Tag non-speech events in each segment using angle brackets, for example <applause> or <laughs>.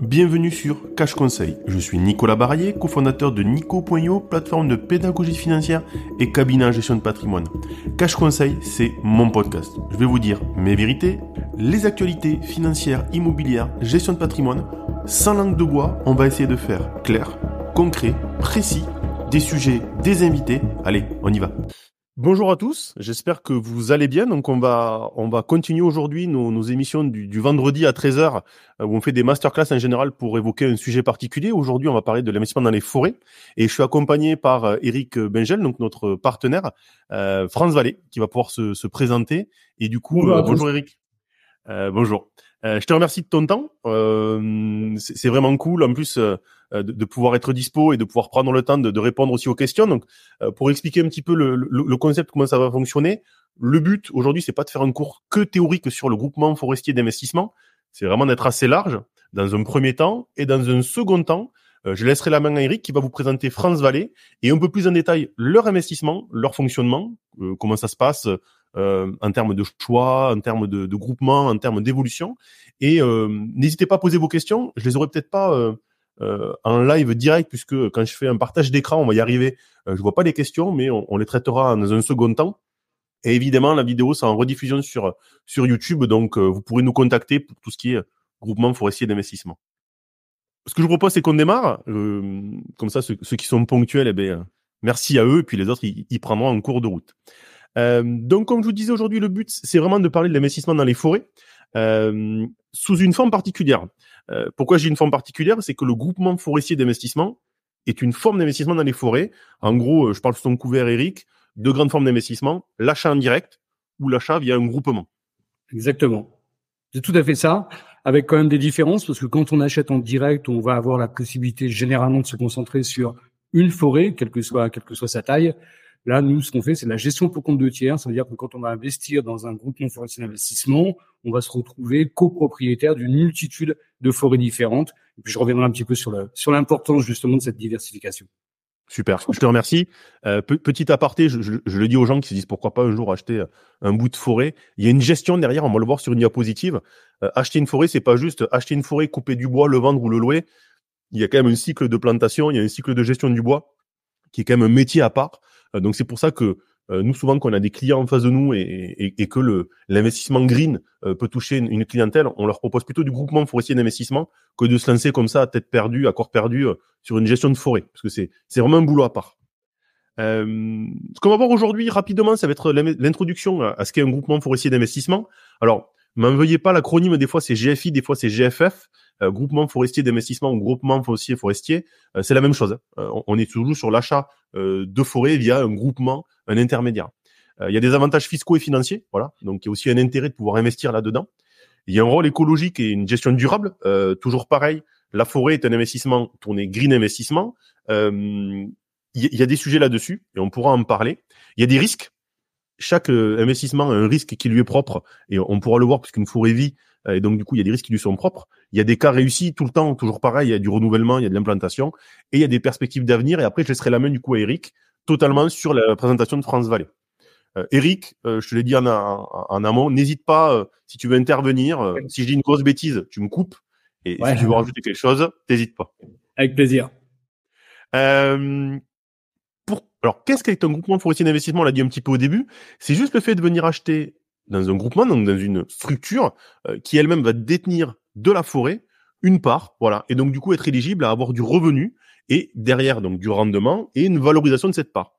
Bienvenue sur Cash Conseil. Je suis Nicolas Barrier, cofondateur de Nico.io, plateforme de pédagogie financière et cabinet en gestion de patrimoine. Cash Conseil, c'est mon podcast. Je vais vous dire mes vérités, les actualités financières, immobilières, gestion de patrimoine. Sans langue de bois, on va essayer de faire clair, concret, précis, des sujets, des invités. Allez, on y va. Bonjour à tous, j'espère que vous allez bien. Donc on va on va continuer aujourd'hui nos, nos, émissions du, du, vendredi à 13h euh, où on fait des masterclass en général pour évoquer un sujet particulier. Aujourd'hui, on va parler de l'investissement dans les forêts et je suis accompagné par euh, Eric Bengel, donc notre partenaire, euh, France Vallée, qui va pouvoir se, se présenter. Et du coup, bonjour, euh, bonjour Eric. Euh, bonjour. je te remercie de ton temps. c'est vraiment cool. En plus, euh, de, de, pouvoir être dispo et de pouvoir prendre le temps de, de répondre aussi aux questions. Donc, euh, pour expliquer un petit peu le, le, le, concept, comment ça va fonctionner, le but aujourd'hui, c'est pas de faire un cours que théorique sur le groupement forestier d'investissement, c'est vraiment d'être assez large dans un premier temps et dans un second temps. Euh, je laisserai la main à Eric qui va vous présenter France Vallée et un peu plus en détail leur investissement, leur fonctionnement, comment ça se passe euh, en termes de choix, en termes de, de groupement, en termes d'évolution. Et euh, n'hésitez pas à poser vos questions. Je les aurai peut-être pas euh, euh, en live direct, puisque quand je fais un partage d'écran, on va y arriver. Euh, je vois pas les questions, mais on, les traitera dans un second temps. Et évidemment, la vidéo, c'est en rediffusion sur sur YouTube, donc euh, vous pourrez nous contacter pour tout ce qui est groupement forestier d'investissement. Ce que je vous propose, c'est qu'on démarre. Euh, comme ça, ceux, qui sont ponctuels, eh bien, merci à eux, puis les autres, ils, prendront en cours de route. Euh, donc, comme je vous disais aujourd'hui, le but, c'est vraiment de parler de l'investissement dans les forêts euh, sous une forme particulière. Euh, pourquoi j'ai une forme particulière? C'est que le groupement forestier d'investissement est une forme d'investissement dans les forêts. En gros, euh, je parle sous ton couvert, Eric, deux grandes formes d'investissement, l'achat en direct ou l'achat via un groupement. Exactement. C'est tout à fait ça, avec quand même des différences, parce que quand on achète en direct, on va avoir la possibilité généralement de se concentrer sur une forêt, quelle que soit, quelle que soit sa taille. Là, nous, ce qu'on fait, c'est la gestion pour compte de tiers. Ça veut dire que quand on va investir dans un groupement forestier d'investissement, on va se retrouver copropriétaire d'une multitude de forêts différentes. Et puis, je reviendrai un petit peu sur le, sur l'importance justement de cette diversification. Super, je te remercie. Euh, petit aparté, je, je, je, le dis aux gens qui se disent pourquoi pas un jour acheter un bout de forêt. Il y a une gestion derrière, on va le voir sur une diapositive. Euh, acheter une forêt, c'est pas juste acheter une forêt, couper du bois, le vendre ou le louer. Il y a quand même un cycle de plantation, il y a un cycle de gestion du bois qui est quand même un métier à part. Euh, donc c'est pour ça que euh, nous souvent quand on a des clients en face de nous et, que l'investissement green euh, peut toucher une, clientèle, on leur propose plutôt du groupement forestier d'investissement que de se lancer comme ça à tête perdue, à corps perdu sur une gestion de forêt, parce que c'est vraiment un boulot à part. Ce qu'on va voir aujourd'hui rapidement, ça va être l'introduction à ce qu'est un groupement forestier d'investissement. Alors, m'en veuillez pas, l'acronyme des fois c'est GFI, des fois c'est GFF. Euh, groupement forestier d'investissement ou groupement foncier forestier, euh, c'est la même chose. Hein. Euh, on est toujours sur l'achat de forêt via un groupement, un intermédiaire. Il y a des avantages fiscaux et financiers, voilà. Donc il y a aussi un intérêt de pouvoir investir là-dedans. Il y a un rôle écologique et une gestion durable. toujours pareil, la forêt est un investissement tourné green investissement. il y a des sujets là-dessus et on pourra en parler. Il y a des risques. Chaque investissement a un risque qui lui est propre et on pourra le voir puisqu'une forêt vit et donc du coup il y a des risques qui lui sont propres. Il y a des cas réussis tout le temps, toujours pareil, il y a du renouvellement, il y a de l'implantation, et il y a des perspectives d'avenir. Et après, je laisserai la main du coup à Eric, totalement sur la présentation de France Vallée. Euh, Eric, euh, je te l'ai dit en, en, en amont, n'hésite pas, euh, si tu veux intervenir, euh, si je dis une grosse bêtise, tu me coupes, et ouais, si tu veux rajouter quelque chose, n'hésite pas. Avec plaisir. Euh, pour... Alors, qu'est-ce qu'est un groupement forestier d'investissement On l'a dit un petit peu au début. C'est juste le fait de venir acheter dans un groupement, donc dans une structure euh, qui elle-même va détenir de la forêt une part, voilà, et donc du coup être éligible à avoir du revenu et derrière donc du rendement et une valorisation de cette part.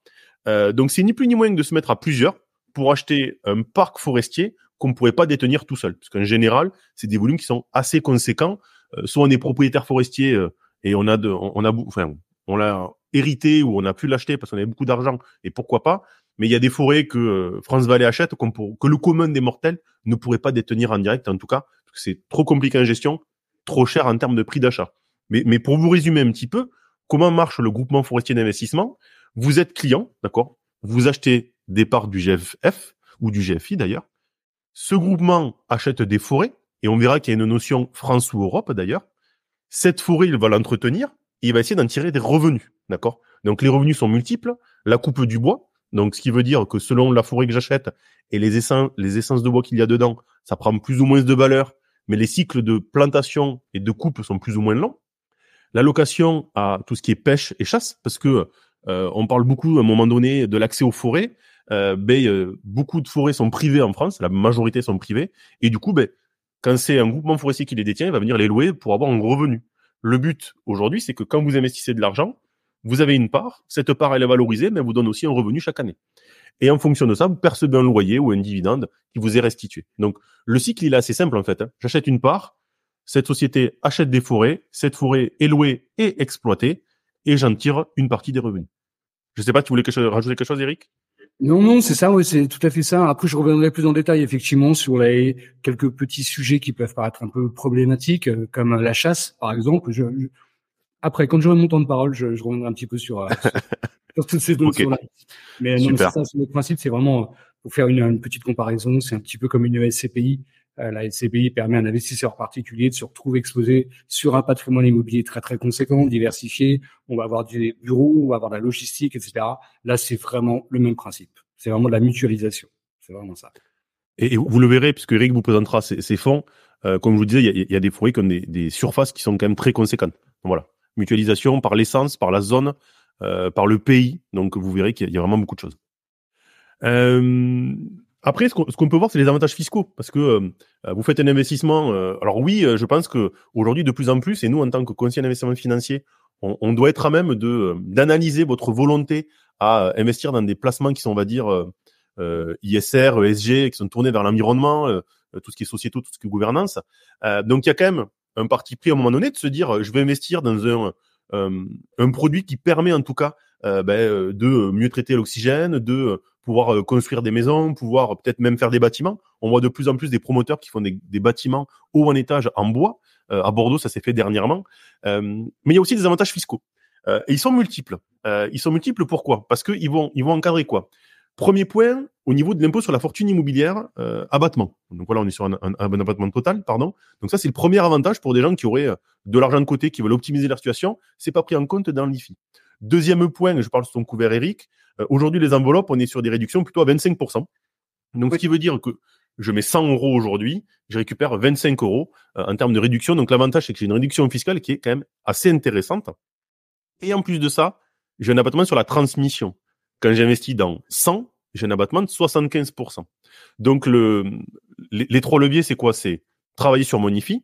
Euh, donc c'est ni plus ni moins que de se mettre à plusieurs pour acheter un parc forestier qu'on ne pourrait pas détenir tout seul, parce qu'en général c'est des volumes qui sont assez conséquents. Euh, soit on est propriétaire forestier euh, et on a de, on a, enfin on l'a hérité ou on a pu l'acheter parce qu'on avait beaucoup d'argent et pourquoi pas. Mais il y a des forêts que euh, France Vallée achète que le commun des mortels ne pourrait pas détenir en direct, en tout cas, parce que c'est trop compliqué en gestion, trop cher en termes de prix d'achat. Mais, mais pour vous résumer un petit peu, comment marche le groupement forestier d'investissement? Vous êtes client, d'accord? Vous achetez des parts du GFF ou du GFI d'ailleurs. Ce groupement achète des forêts, et on verra qu'il y a une notion France ou Europe d'ailleurs. Cette forêt, il va l'entretenir, et il va essayer d'en tirer des revenus, d'accord? Donc les revenus sont multiples, la coupe du bois, donc, ce qui veut dire que selon la forêt que j'achète et les essences, les essences de bois qu'il y a dedans, ça prend plus ou moins de valeur. mais les cycles de plantation et de coupe sont plus ou moins longs. L'allocation à tout ce qui est pêche et chasse, parce que euh, on parle beaucoup à un moment donné de l'accès aux forêts. Euh, ben, euh, beaucoup de forêts sont privées en France, la majorité sont privées, et du coup, ben, quand c'est un groupement forestier qui les détient, il va venir les louer pour avoir un revenu. Le but aujourd'hui, c'est que quand vous investissez de l'argent, vous avez une part, cette part elle est valorisée, mais elle vous donne aussi un revenu chaque année. Et en fonction de ça, vous percevez un loyer ou un dividende qui vous est restitué. Donc le cycle il est assez simple en fait. Hein. J'achète une part, cette société achète des forêts, cette forêt est louée et exploitée, et j'en tire une partie des revenus. Je ne sais pas, tu voulais rajouter quelque chose, Eric? Non, non, c'est ça, oui, c'est tout à fait ça. Après, je reviendrai plus en détail, effectivement, sur les quelques petits sujets qui peuvent paraître un peu problématiques, euh, comme la chasse, par exemple. Je, Après, quand j'aurai mon temps de parole, je, je reviendrai un petit peu sur, euh, <laughs> sur toutes ces notions-là. Mais non, c'est ça, le principe, c'est vraiment, pour faire une, une petite comparaison, c'est un petit peu comme une SCPI. Euh, la SCPI permet à un investisseur particulier de se retrouver exposé sur un patrimoine immobilier très très conséquent, diversifié. On va avoir des bureaux, on va avoir de la logistique, etc. Là, c'est vraiment le même principe. C'est vraiment de la mutualisation. C'est vraiment ça. Et, vous le verrez, puisque Eric vous présentera ces, fonds. Euh, comme je vous disais, il y a, des forêts comme des, des, surfaces qui sont quand même très conséquentes. Voilà, mutualisation par l'essence, par la zone, euh, par le pays. Donc vous verrez qu'il y, a vraiment beaucoup de choses. Après, ce qu'on peut voir, c'est les avantages fiscaux, parce que euh, vous faites un investissement. Euh, alors oui, euh, je pense que aujourd'hui, de plus en plus, et nous, en tant que conseiller d'investissement financier, on, on, doit être à même de d'analyser votre volonté à investir dans des placements qui sont, on va dire, ISR, ESG, qui sont tournés vers l'environnement, tout ce qui est société, tout ce qui est gouvernance. donc, il y a quand même un parti pris à un moment donné de se dire, je vais investir dans un un produit qui permet en tout cas ben, de mieux traiter l'oxygène, de pouvoir euh, construire des maisons, pouvoir peut-être même faire des bâtiments. On voit de plus en plus des promoteurs qui font des, bâtiments haut en étage en bois. Euh, à Bordeaux, ça s'est fait dernièrement. Euh, mais il y a aussi des avantages fiscaux. et ils sont multiples. ils sont multiples pourquoi? Parce qu'ils vont, ils encadrer quoi? Premier point, au niveau de l'impôt sur la fortune immobilière, abattement. Donc voilà, on est sur un, abattement total, pardon. Donc ça, c'est le premier avantage pour des gens qui auraient de l'argent de côté, qui veulent optimiser leur situation. C'est pas pris en compte dans l'IFI. Deuxième point, je parle sur ton couvert Eric, euh, aujourd'hui les enveloppes, on est sur des réductions plutôt à 25%. Donc ce qui veut dire que je mets 100 euros aujourd'hui, je récupère 25 euros euh, en termes de réduction. Donc l'avantage, c'est que j'ai une réduction fiscale qui est quand même assez intéressante. Et en plus de ça, j'ai un abattement sur la transmission. Quand j'investis dans 100, j'ai un abattement de 75%. Donc le, les, les trois leviers, c'est quoi? C'est travailler sur mon IFI,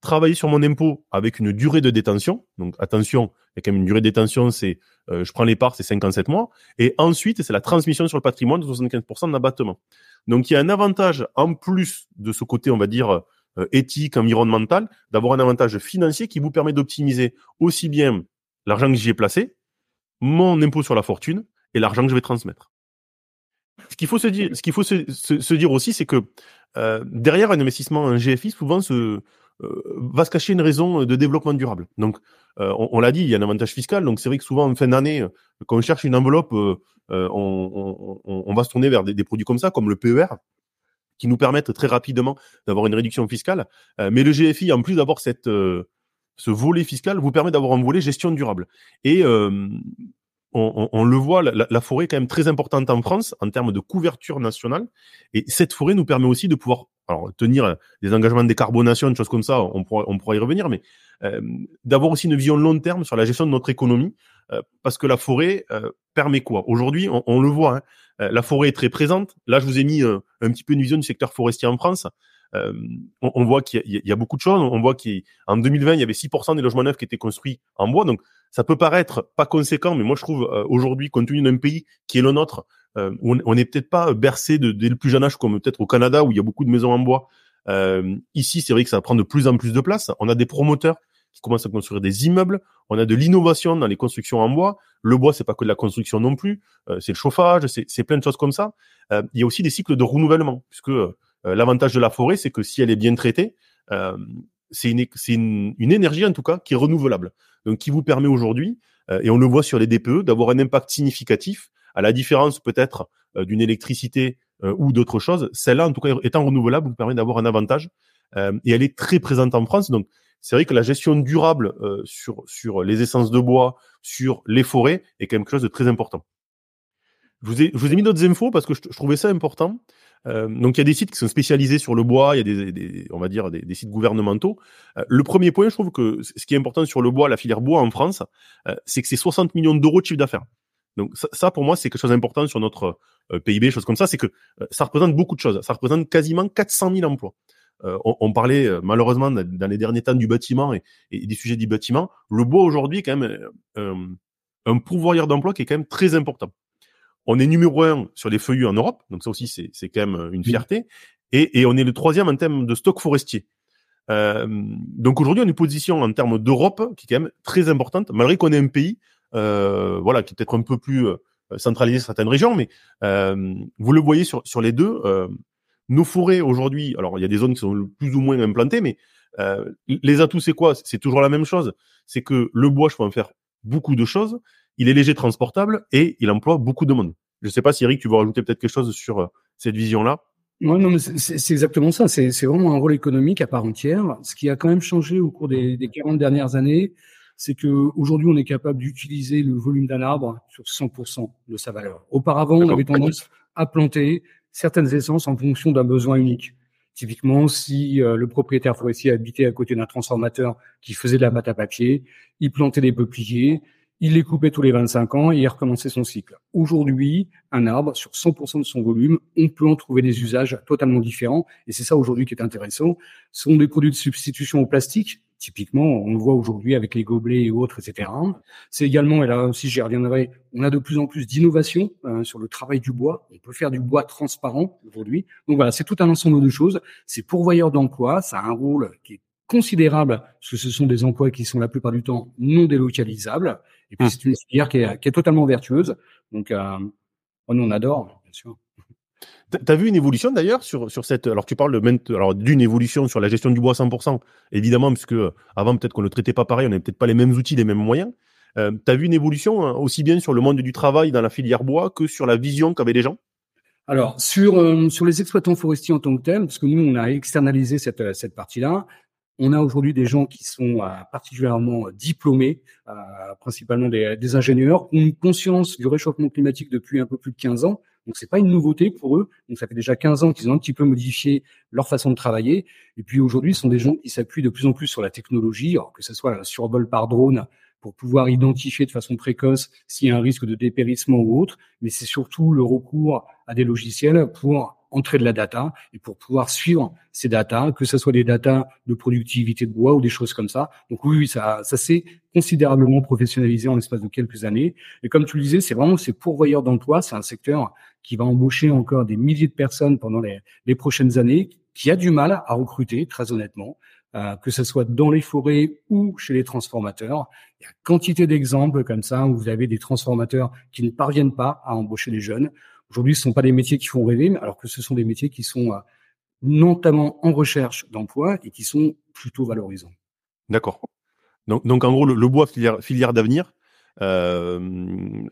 travailler sur mon impôt avec une durée de détention. Donc attention, il y a quand même une durée de détention, c'est euh, je prends les parts, c'est 57 mois. Et ensuite, c'est la transmission sur le patrimoine de 75% d'abattement. Donc il y a un avantage en plus de ce côté, on va dire, euh, éthique, environnemental, d'avoir un avantage financier qui vous permet d'optimiser aussi bien l'argent que j'y ai placé, mon impôt sur la fortune et l'argent que je vais transmettre. Ce qu'il faut se dire, ce qu'il faut se, dire aussi, c'est que euh, derrière un investissement en GFI, souvent se, va se cacher une raison de développement durable. Donc, euh, on, l'a dit, il y a un avantage fiscal. Donc, c'est vrai que souvent, en fin d'année, quand on cherche une enveloppe, euh, on, on, va se tourner vers des, produits comme ça, comme le PER, qui nous permettent très rapidement d'avoir une réduction fiscale. mais le GFI, en plus d'avoir cette ce volet fiscal, vous permet d'avoir un volet gestion durable. Et on, le voit, la, forêt est quand même très importante en France en termes de couverture nationale. Et cette forêt nous permet aussi de pouvoir alors, tenir des engagements de décarbonation, des choses comme ça, on pourra, on pourra y revenir, mais euh, d'avoir aussi une vision long terme sur la gestion de notre économie, euh, parce que la forêt euh, permet quoi? Aujourd'hui, on, le voit, hein, la forêt est très présente. Là, je vous ai mis un petit peu une vision du secteur forestier en France. Euh, on, voit qu'il y, a beaucoup de choses. On voit qu'en 2020, il y avait 6% des logements neufs qui étaient construits en bois. Donc, ça peut paraître pas conséquent, mais moi, je trouve euh, aujourd'hui, compte tenu d'un pays qui est le nôtre, euh, on n'est peut-être pas bercé de, dès le plus jeune âge comme peut-être au Canada où il y a beaucoup de maisons en bois. ici, c'est vrai que ça prend de plus en plus de place. On a des promoteurs qui commencent à construire des immeubles. On a de l'innovation dans les constructions en bois. Le bois, c'est pas que de la construction non plus. c'est le chauffage, c'est plein de choses comme ça. il y a aussi des cycles de renouvellement, puisque euh, l'avantage de la forêt, c'est que si elle est bien traitée, euh, c'est une, énergie en tout cas qui est renouvelable. Donc qui vous permet aujourd'hui, euh, et on le voit sur les DPE, d'avoir un impact significatif, à la différence peut-être d'une électricité ou d'autres choses. Celle-là, en tout cas, étant renouvelable, vous permet d'avoir un avantage. et elle est très présente en France. Donc c'est vrai que la gestion durable sur, sur les essences de bois, sur les forêts, est quelque chose de très important. Je vous ai, mis d'autres infos parce que je, trouvais ça important. Euh, donc il y a des sites qui sont spécialisés sur le bois, il y a des, on va dire des, sites gouvernementaux. Euh, le premier point, je trouve que ce qui est important sur le bois, la filière bois en France, euh, c'est que c'est 60 millions d'euros de chiffre d'affaires. Donc ça, ça, pour moi, c'est quelque chose d'important sur notre PIB, chose comme ça, c'est que ça représente beaucoup de choses. Ça représente quasiment 400 000 emplois. On, on, parlait malheureusement dans les derniers temps du bâtiment et, et des sujets du bâtiment. Le bois aujourd'hui, quand même, un pourvoyeur d'emploi qui est quand même très important. On est numéro un sur les feuillus en Europe, donc ça aussi c'est quand même euh, une fierté. Et, et, on est le troisième en termes de stock forestier. Euh, donc aujourd'hui, on a une position en termes d'Europe qui est quand même très importante, malgré qu'on est un pays, euh, voilà, qui est peut-être un peu plus euh, centralisé sur certaines régions, mais euh, vous le voyez sur, sur les deux. Euh, nos forêts aujourd'hui, alors il y a des zones qui sont plus ou moins implantées, mais les atouts c'est quoi? C'est toujours la même chose. C'est que le bois, je peux en faire beaucoup de choses il est léger, transportable et il emploie beaucoup de monde. Je ne sais pas si Eric, tu veux rajouter peut-être quelque chose sur euh, cette vision-là? Ouais, non, mais c'est exactement ça. C'est vraiment un rôle économique à part entière. Ce qui a quand même changé au cours des, des 40 dernières années, c'est que aujourd'hui, on est capable d'utiliser le volume d'un arbre sur 100% de sa valeur. Auparavant, on avait tendance à planter certaines essences en fonction d'un besoin unique. Typiquement, si euh, le propriétaire forestier habitait à côté d'un transformateur qui faisait de la pâte à papier, il plantait des peupliers, il les coupait tous les 25 ans et il recommençait son cycle. Aujourd'hui, un arbre, sur 100% de son volume, on peut en trouver des usages totalement différents. Et c'est ça aujourd'hui qui est intéressant. Ce sont des produits de substitution au plastique. Typiquement, on le voit aujourd'hui avec les gobelets et autres, etc. C'est également, et là aussi j'y reviendrai, on a de plus en plus d'innovation euh, sur le travail du bois. On peut faire du bois transparent aujourd'hui. Donc voilà, c'est tout un ensemble de choses. C'est pourvoyeur d'emploi, ça a un rôle qui est considérable, parce que ce sont des emplois qui sont la plupart du temps non délocalisables. Et puis, hum. c'est une filière qui est, qui est, totalement vertueuse. Donc, euh, on adore, bien sûr. T'as vu une évolution d'ailleurs sur sur cette alors tu parles d'une évolution sur la gestion du bois 100% évidemment puisque euh, avant peut-être qu'on ne traitait pas pareil on n'avait peut-être pas les mêmes outils les mêmes moyens euh, t'as vu une évolution hein, aussi bien sur le monde du travail dans la filière bois que sur la vision qu'avaient les gens? Alors sur euh, sur les exploitants forestiers en tant que tels parce que nous on a externalisé cette cette partie là on a aujourd'hui des gens qui sont euh, particulièrement diplômés, euh, principalement des, des, ingénieurs, ont une conscience du réchauffement climatique depuis un peu plus de 15 ans. Donc c'est pas une nouveauté pour eux. Donc ça fait déjà 15 ans qu'ils ont un petit peu modifié leur façon de travailler. Et puis aujourd'hui, ce sont des gens qui s'appuient de plus en plus sur la technologie, que ce soit un survol par drone pour pouvoir identifier de façon précoce s'il y a un risque de dépérissement ou autre. Mais c'est surtout le recours à des logiciels pour entrer de la data et pour pouvoir suivre ces data, que ce soit des data de productivité de bois ou des choses comme ça. Donc oui, ça, ça s'est considérablement professionnalisé en l'espace de quelques années. Et comme tu le disais, c'est vraiment ces pourvoyeurs d'emploi. C'est un secteur qui va embaucher encore des milliers de personnes pendant les, les prochaines années, qui a du mal à recruter, très honnêtement. Euh, que ce soit dans les forêts ou chez les transformateurs. Il y a quantité d'exemples comme ça où vous avez des transformateurs qui ne parviennent pas à embaucher les jeunes Aujourd'hui, ce ne sont pas des métiers qui font rêver, alors que ce sont des métiers qui sont euh, notamment en recherche d'emploi et qui sont plutôt valorisants. D'accord. Donc, donc en gros, le, bois filière, filière d'avenir, euh,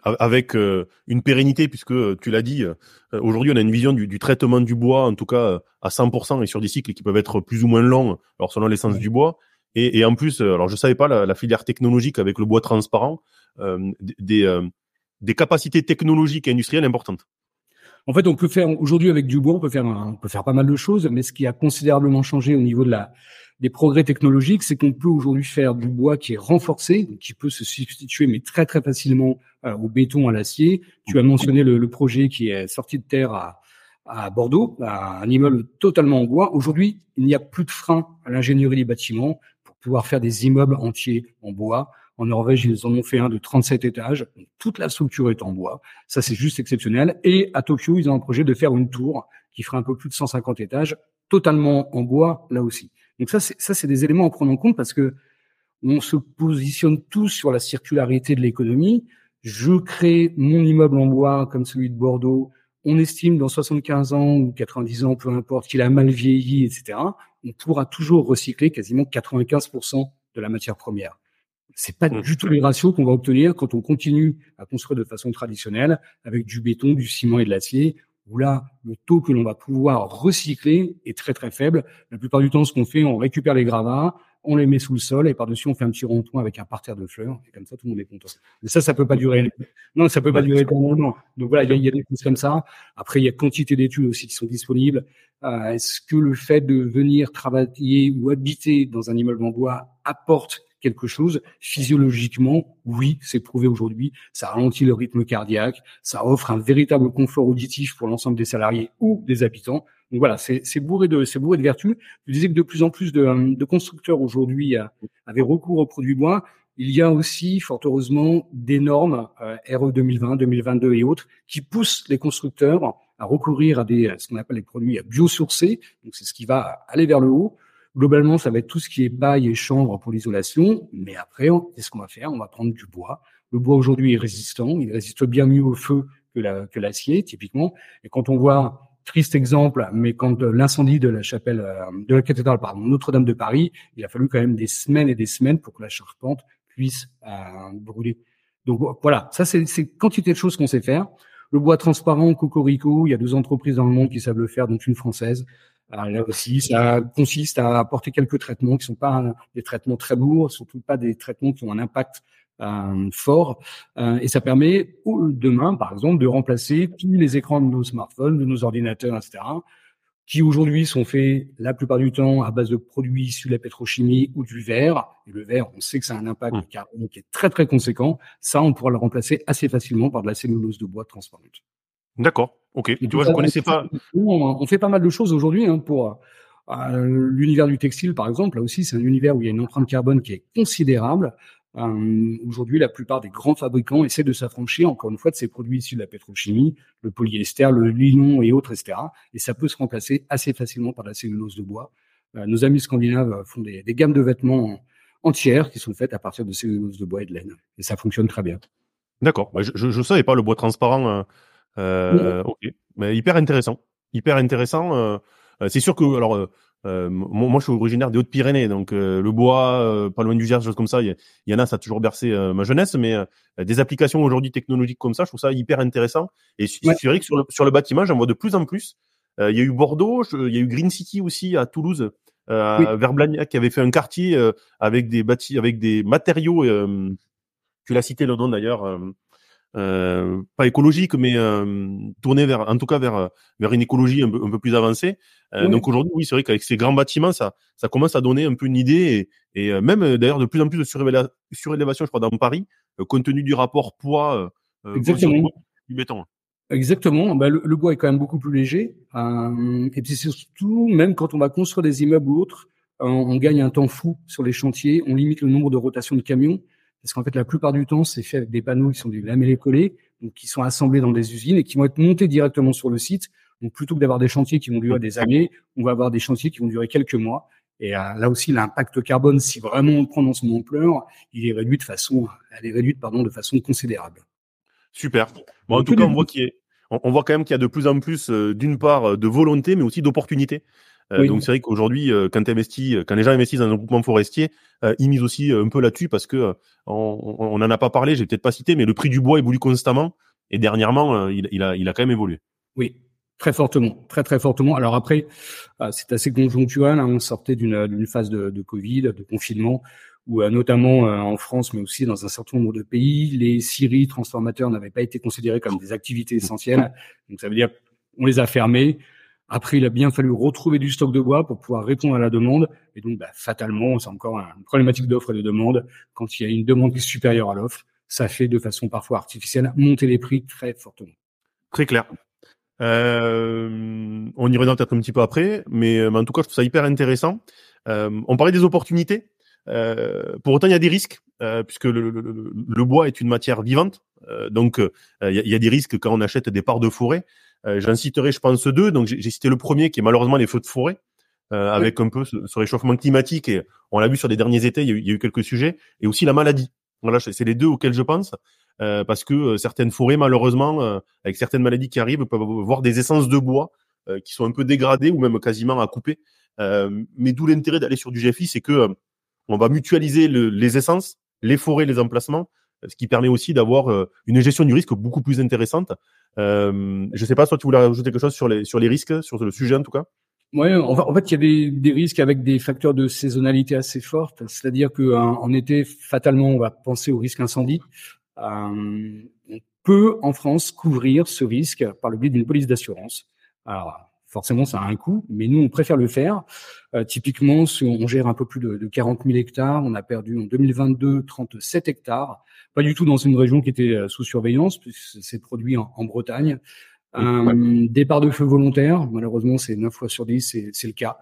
avec euh, une pérennité, puisque euh, tu l'as dit, aujourd'hui on a une vision du, du, traitement du bois, en tout cas à 100% et sur des cycles qui peuvent être plus ou moins longs, alors selon l'essence du bois. Et, et, en plus, alors je savais pas la, la, filière technologique avec le bois transparent, des, des capacités technologiques et industrielles importantes. En fait, on peut faire aujourd'hui avec du bois, on peut faire on peut faire pas mal de choses, mais ce qui a considérablement changé au niveau de la des progrès technologiques, c'est qu'on peut aujourd'hui faire du bois qui est renforcé, qui peut se substituer mais très très facilement euh, au béton, à l'acier. Tu as mentionné le, projet qui est sorti de terre à, Bordeaux, un immeuble totalement en bois. Aujourd'hui, il n'y a plus de frein à l'ingénierie des bâtiments pour pouvoir faire des immeubles entiers en bois. En Norvège, ils en ont fait un de 37 étages. Toute la structure est en bois. Ça, c'est juste exceptionnel. Et à Tokyo, ils ont un projet de faire une tour qui fera un peu plus de 150 étages, totalement en bois, là aussi. Donc ça, c'est, ça, c'est des éléments à prendre en compte parce que on se positionne tous sur la circularité de l'économie. Je crée mon immeuble en bois comme celui de Bordeaux. On estime dans 75 ans ou 90 ans, peu importe, qu'il a mal vieilli, etc. On pourra toujours recycler quasiment 95% de la matière première. C'est pas mmh. du tout les ratios qu'on va obtenir quand on continue à construire de façon traditionnelle avec du béton, du ciment et de l'acier, où là, le taux que l'on va pouvoir recycler est très très faible. La plupart du temps, ce qu'on fait, on récupère les gravats, on les met sous le sol et par-dessus on fait un petit rond-point avec un parterre de fleurs et comme ça tout le monde est content. Mais ça, ça peut pas durer. Non, ça peut pas durer éternellement. Donc voilà, il y, a des choses comme ça. Après, il y a quantité d'études aussi qui sont disponibles. Euh, Est-ce que le fait de venir travailler ou habiter dans un immeuble en bois apporte quelque chose physiologiquement oui c'est prouvé aujourd'hui ça ralentit le rythme cardiaque ça offre un véritable confort auditif pour l'ensemble des salariés ou des habitants donc voilà, c'est bourré de c'est bourré de vertus. Je disais que de plus en plus de, de constructeurs aujourd'hui euh, avaient recours aux produits bois. Il y a aussi, fort heureusement, des normes euh, RE 2020, 2022 et autres qui poussent les constructeurs à recourir à des ce qu'on appelle les produits biosourcés. Donc c'est ce qui va aller vers le haut. Globalement, ça va être tout ce qui est bail et chambre pour l'isolation. Mais après, qu'est-ce qu'on va faire? On va prendre du bois. Le bois aujourd'hui est résistant. Il résiste bien mieux au feu que l'acier, typiquement. Et quand on voit triste exemple, mais quand euh, l'incendie de la chapelle, euh, de la cathédrale, pardon, Notre-Dame de Paris, il a fallu quand même des semaines et des semaines pour que la charpente puisse euh, brûler. Donc voilà, ça c'est quantité de choses qu'on sait faire. Le bois transparent, Cocorico, il y a deux entreprises dans le monde qui savent le faire, dont une française. Là aussi, ça consiste à apporter quelques traitements qui sont pas des traitements très lourds, surtout pas des traitements qui ont un impact euh, fort euh, et ça permet demain, par exemple, de remplacer tous les écrans de nos smartphones, de nos ordinateurs, etc., qui aujourd'hui sont faits la plupart du temps à base de produits issus de la pétrochimie ou du verre. Et le verre, on sait que ça a un impact mmh. carbone qui est très très conséquent. Ça, on pourra le remplacer assez facilement par de la cellulose de bois transparente. D'accord. Ok. tu vois, je connaissais pas. On fait pas mal de choses aujourd'hui hein, pour euh, l'univers du textile, par exemple. Là aussi, c'est un univers où il y a une empreinte carbone qui est considérable. Euh, aujourd'hui, la plupart des grands fabricants essaient de s'affranchir, encore une fois, de ces produits issus de la pétrochimie, le polyester, le nylon et autres, etc. Et ça peut se remplacer assez facilement par la cellulose de bois. Euh, nos amis scandinaves font des, des, gammes de vêtements entières qui sont faites à partir de cellulose de bois et de laine. Et ça fonctionne très bien. D'accord. Bah, je ne savais pas le bois transparent. Euh, euh ok. Mais hyper intéressant. Hyper intéressant. Euh, c'est sûr que alors euh, moi, je suis originaire des Hautes-Pyrénées, donc euh, le bois, euh, pas loin du Gers, choses comme ça. Il y, en a, ça a toujours bercé ma jeunesse, mais des applications aujourd'hui technologiques comme ça, je trouve ça hyper intéressant. Et c'est vrai que sur le, sur le bâtiment, j'en vois de plus en plus. Il y a eu Bordeaux, il y a eu Green City aussi à Toulouse, euh, qui avait fait un quartier avec des bâtis, avec des matériaux. tu l'as cité le nom d'ailleurs. Euh, pas écologique, mais euh, tourné vers, en tout cas vers vers une écologie un peu, un peu plus avancée. Euh, donc aujourd'hui, oui, c'est vrai qu'avec ces grands bâtiments, ça ça commence à donner un peu une idée et, et même d'ailleurs de plus en plus de surélévation, je crois, dans Paris, compte tenu du rapport poids Exactement. du béton. Exactement. Bah, le, bois est quand même beaucoup plus léger. et puis surtout, même quand on va construire des immeubles ou autres, on gagne un temps fou sur les chantiers. On limite le nombre de rotations de camions. Parce qu'en fait, la plupart du temps, c'est fait avec des panneaux qui sont du lamellé-collé, donc qui sont assemblés dans des usines et qui vont être montés directement sur le site. Donc, plutôt que d'avoir des chantiers qui vont durer des années, on va avoir des chantiers qui vont durer quelques mois. Et euh, là aussi, l'impact carbone, si vraiment on le prend dans son ampleur, il est réduit de façon, elle est réduite, pardon, de façon considérable. Super. Bon, en tout cas, on voit qu'il est, on voit quand même qu'il y a de plus en plus, euh, d'une part, euh, de volonté, mais aussi d'opportunités. Euh, donc c'est vrai qu'aujourd'hui, euh, quand, investis, quand les gens investissent dans un groupement forestier, euh, ils misent aussi un peu là-dessus parce que on n'en a pas parlé, j'ai peut-être pas cité, mais le prix du bois évolue constamment et dernièrement, il, il, a, il a quand même évolué. Oui, Très fortement, très très fortement. Alors après, c'est assez conjoncturel. Hein. On sortait d'une phase de, de, Covid, de confinement, où notamment en France, mais aussi dans un certain nombre de pays, les scieries transformateurs n'avaient pas été considérés comme des activités essentielles. Donc ça veut dire on les a fermés. Après, il a bien fallu retrouver du stock de bois pour pouvoir répondre à la demande. Et donc, bah, fatalement, c'est encore une problématique d'offre et de demande. Quand il y a une demande qui est supérieure à l'offre, ça fait de façon parfois artificielle monter les prix très fortement. Très clair. Euh, on y reviendra peut-être un petit peu après, mais, euh, en tout cas, je trouve ça hyper intéressant. Euh, on parlait des opportunités. Pour autant, il y a des risques, puisque le, bois est une matière vivante. donc, il y, a des risques quand on achète des parts de forêt. Euh, j'en citerai, je pense, deux. Donc, j'ai cité le premier qui est malheureusement les feux de forêt. Euh, avec un peu ce, réchauffement climatique et on l'a vu sur les derniers étés, il y, a eu, quelques sujets et aussi la maladie. Voilà, c'est les deux auxquels je pense euh, parce que certaines forêts, malheureusement, avec certaines maladies qui arrivent, peuvent avoir des essences de bois qui sont un peu dégradées ou même quasiment à couper. mais d'où l'intérêt d'aller sur du GFI, c'est que on va mutualiser les essences, les forêts, les emplacements, ce qui permet aussi d'avoir une gestion du risque beaucoup plus intéressante euh, je sais pas, soit tu voulais rajouter quelque chose sur les, sur les risques, sur le sujet en tout cas? Ouais, en fait, il y a des, risques avec des facteurs de saisonnalité assez fortes. C'est-à-dire que en été, fatalement, on va penser au risque incendie. Euh, on peut en France couvrir ce risque par le biais d'une police d'assurance. Forcément, ça a un coût, mais nous, on préfère le faire. Euh, typiquement, si on gère un peu plus de, de 40 000 hectares, on a perdu en 2022 37 hectares, pas du tout dans une région qui était euh, sous surveillance, puisque c'est produit en, en Bretagne. Un départ de feu volontaire, malheureusement, c'est 9 fois sur 10, c'est le cas.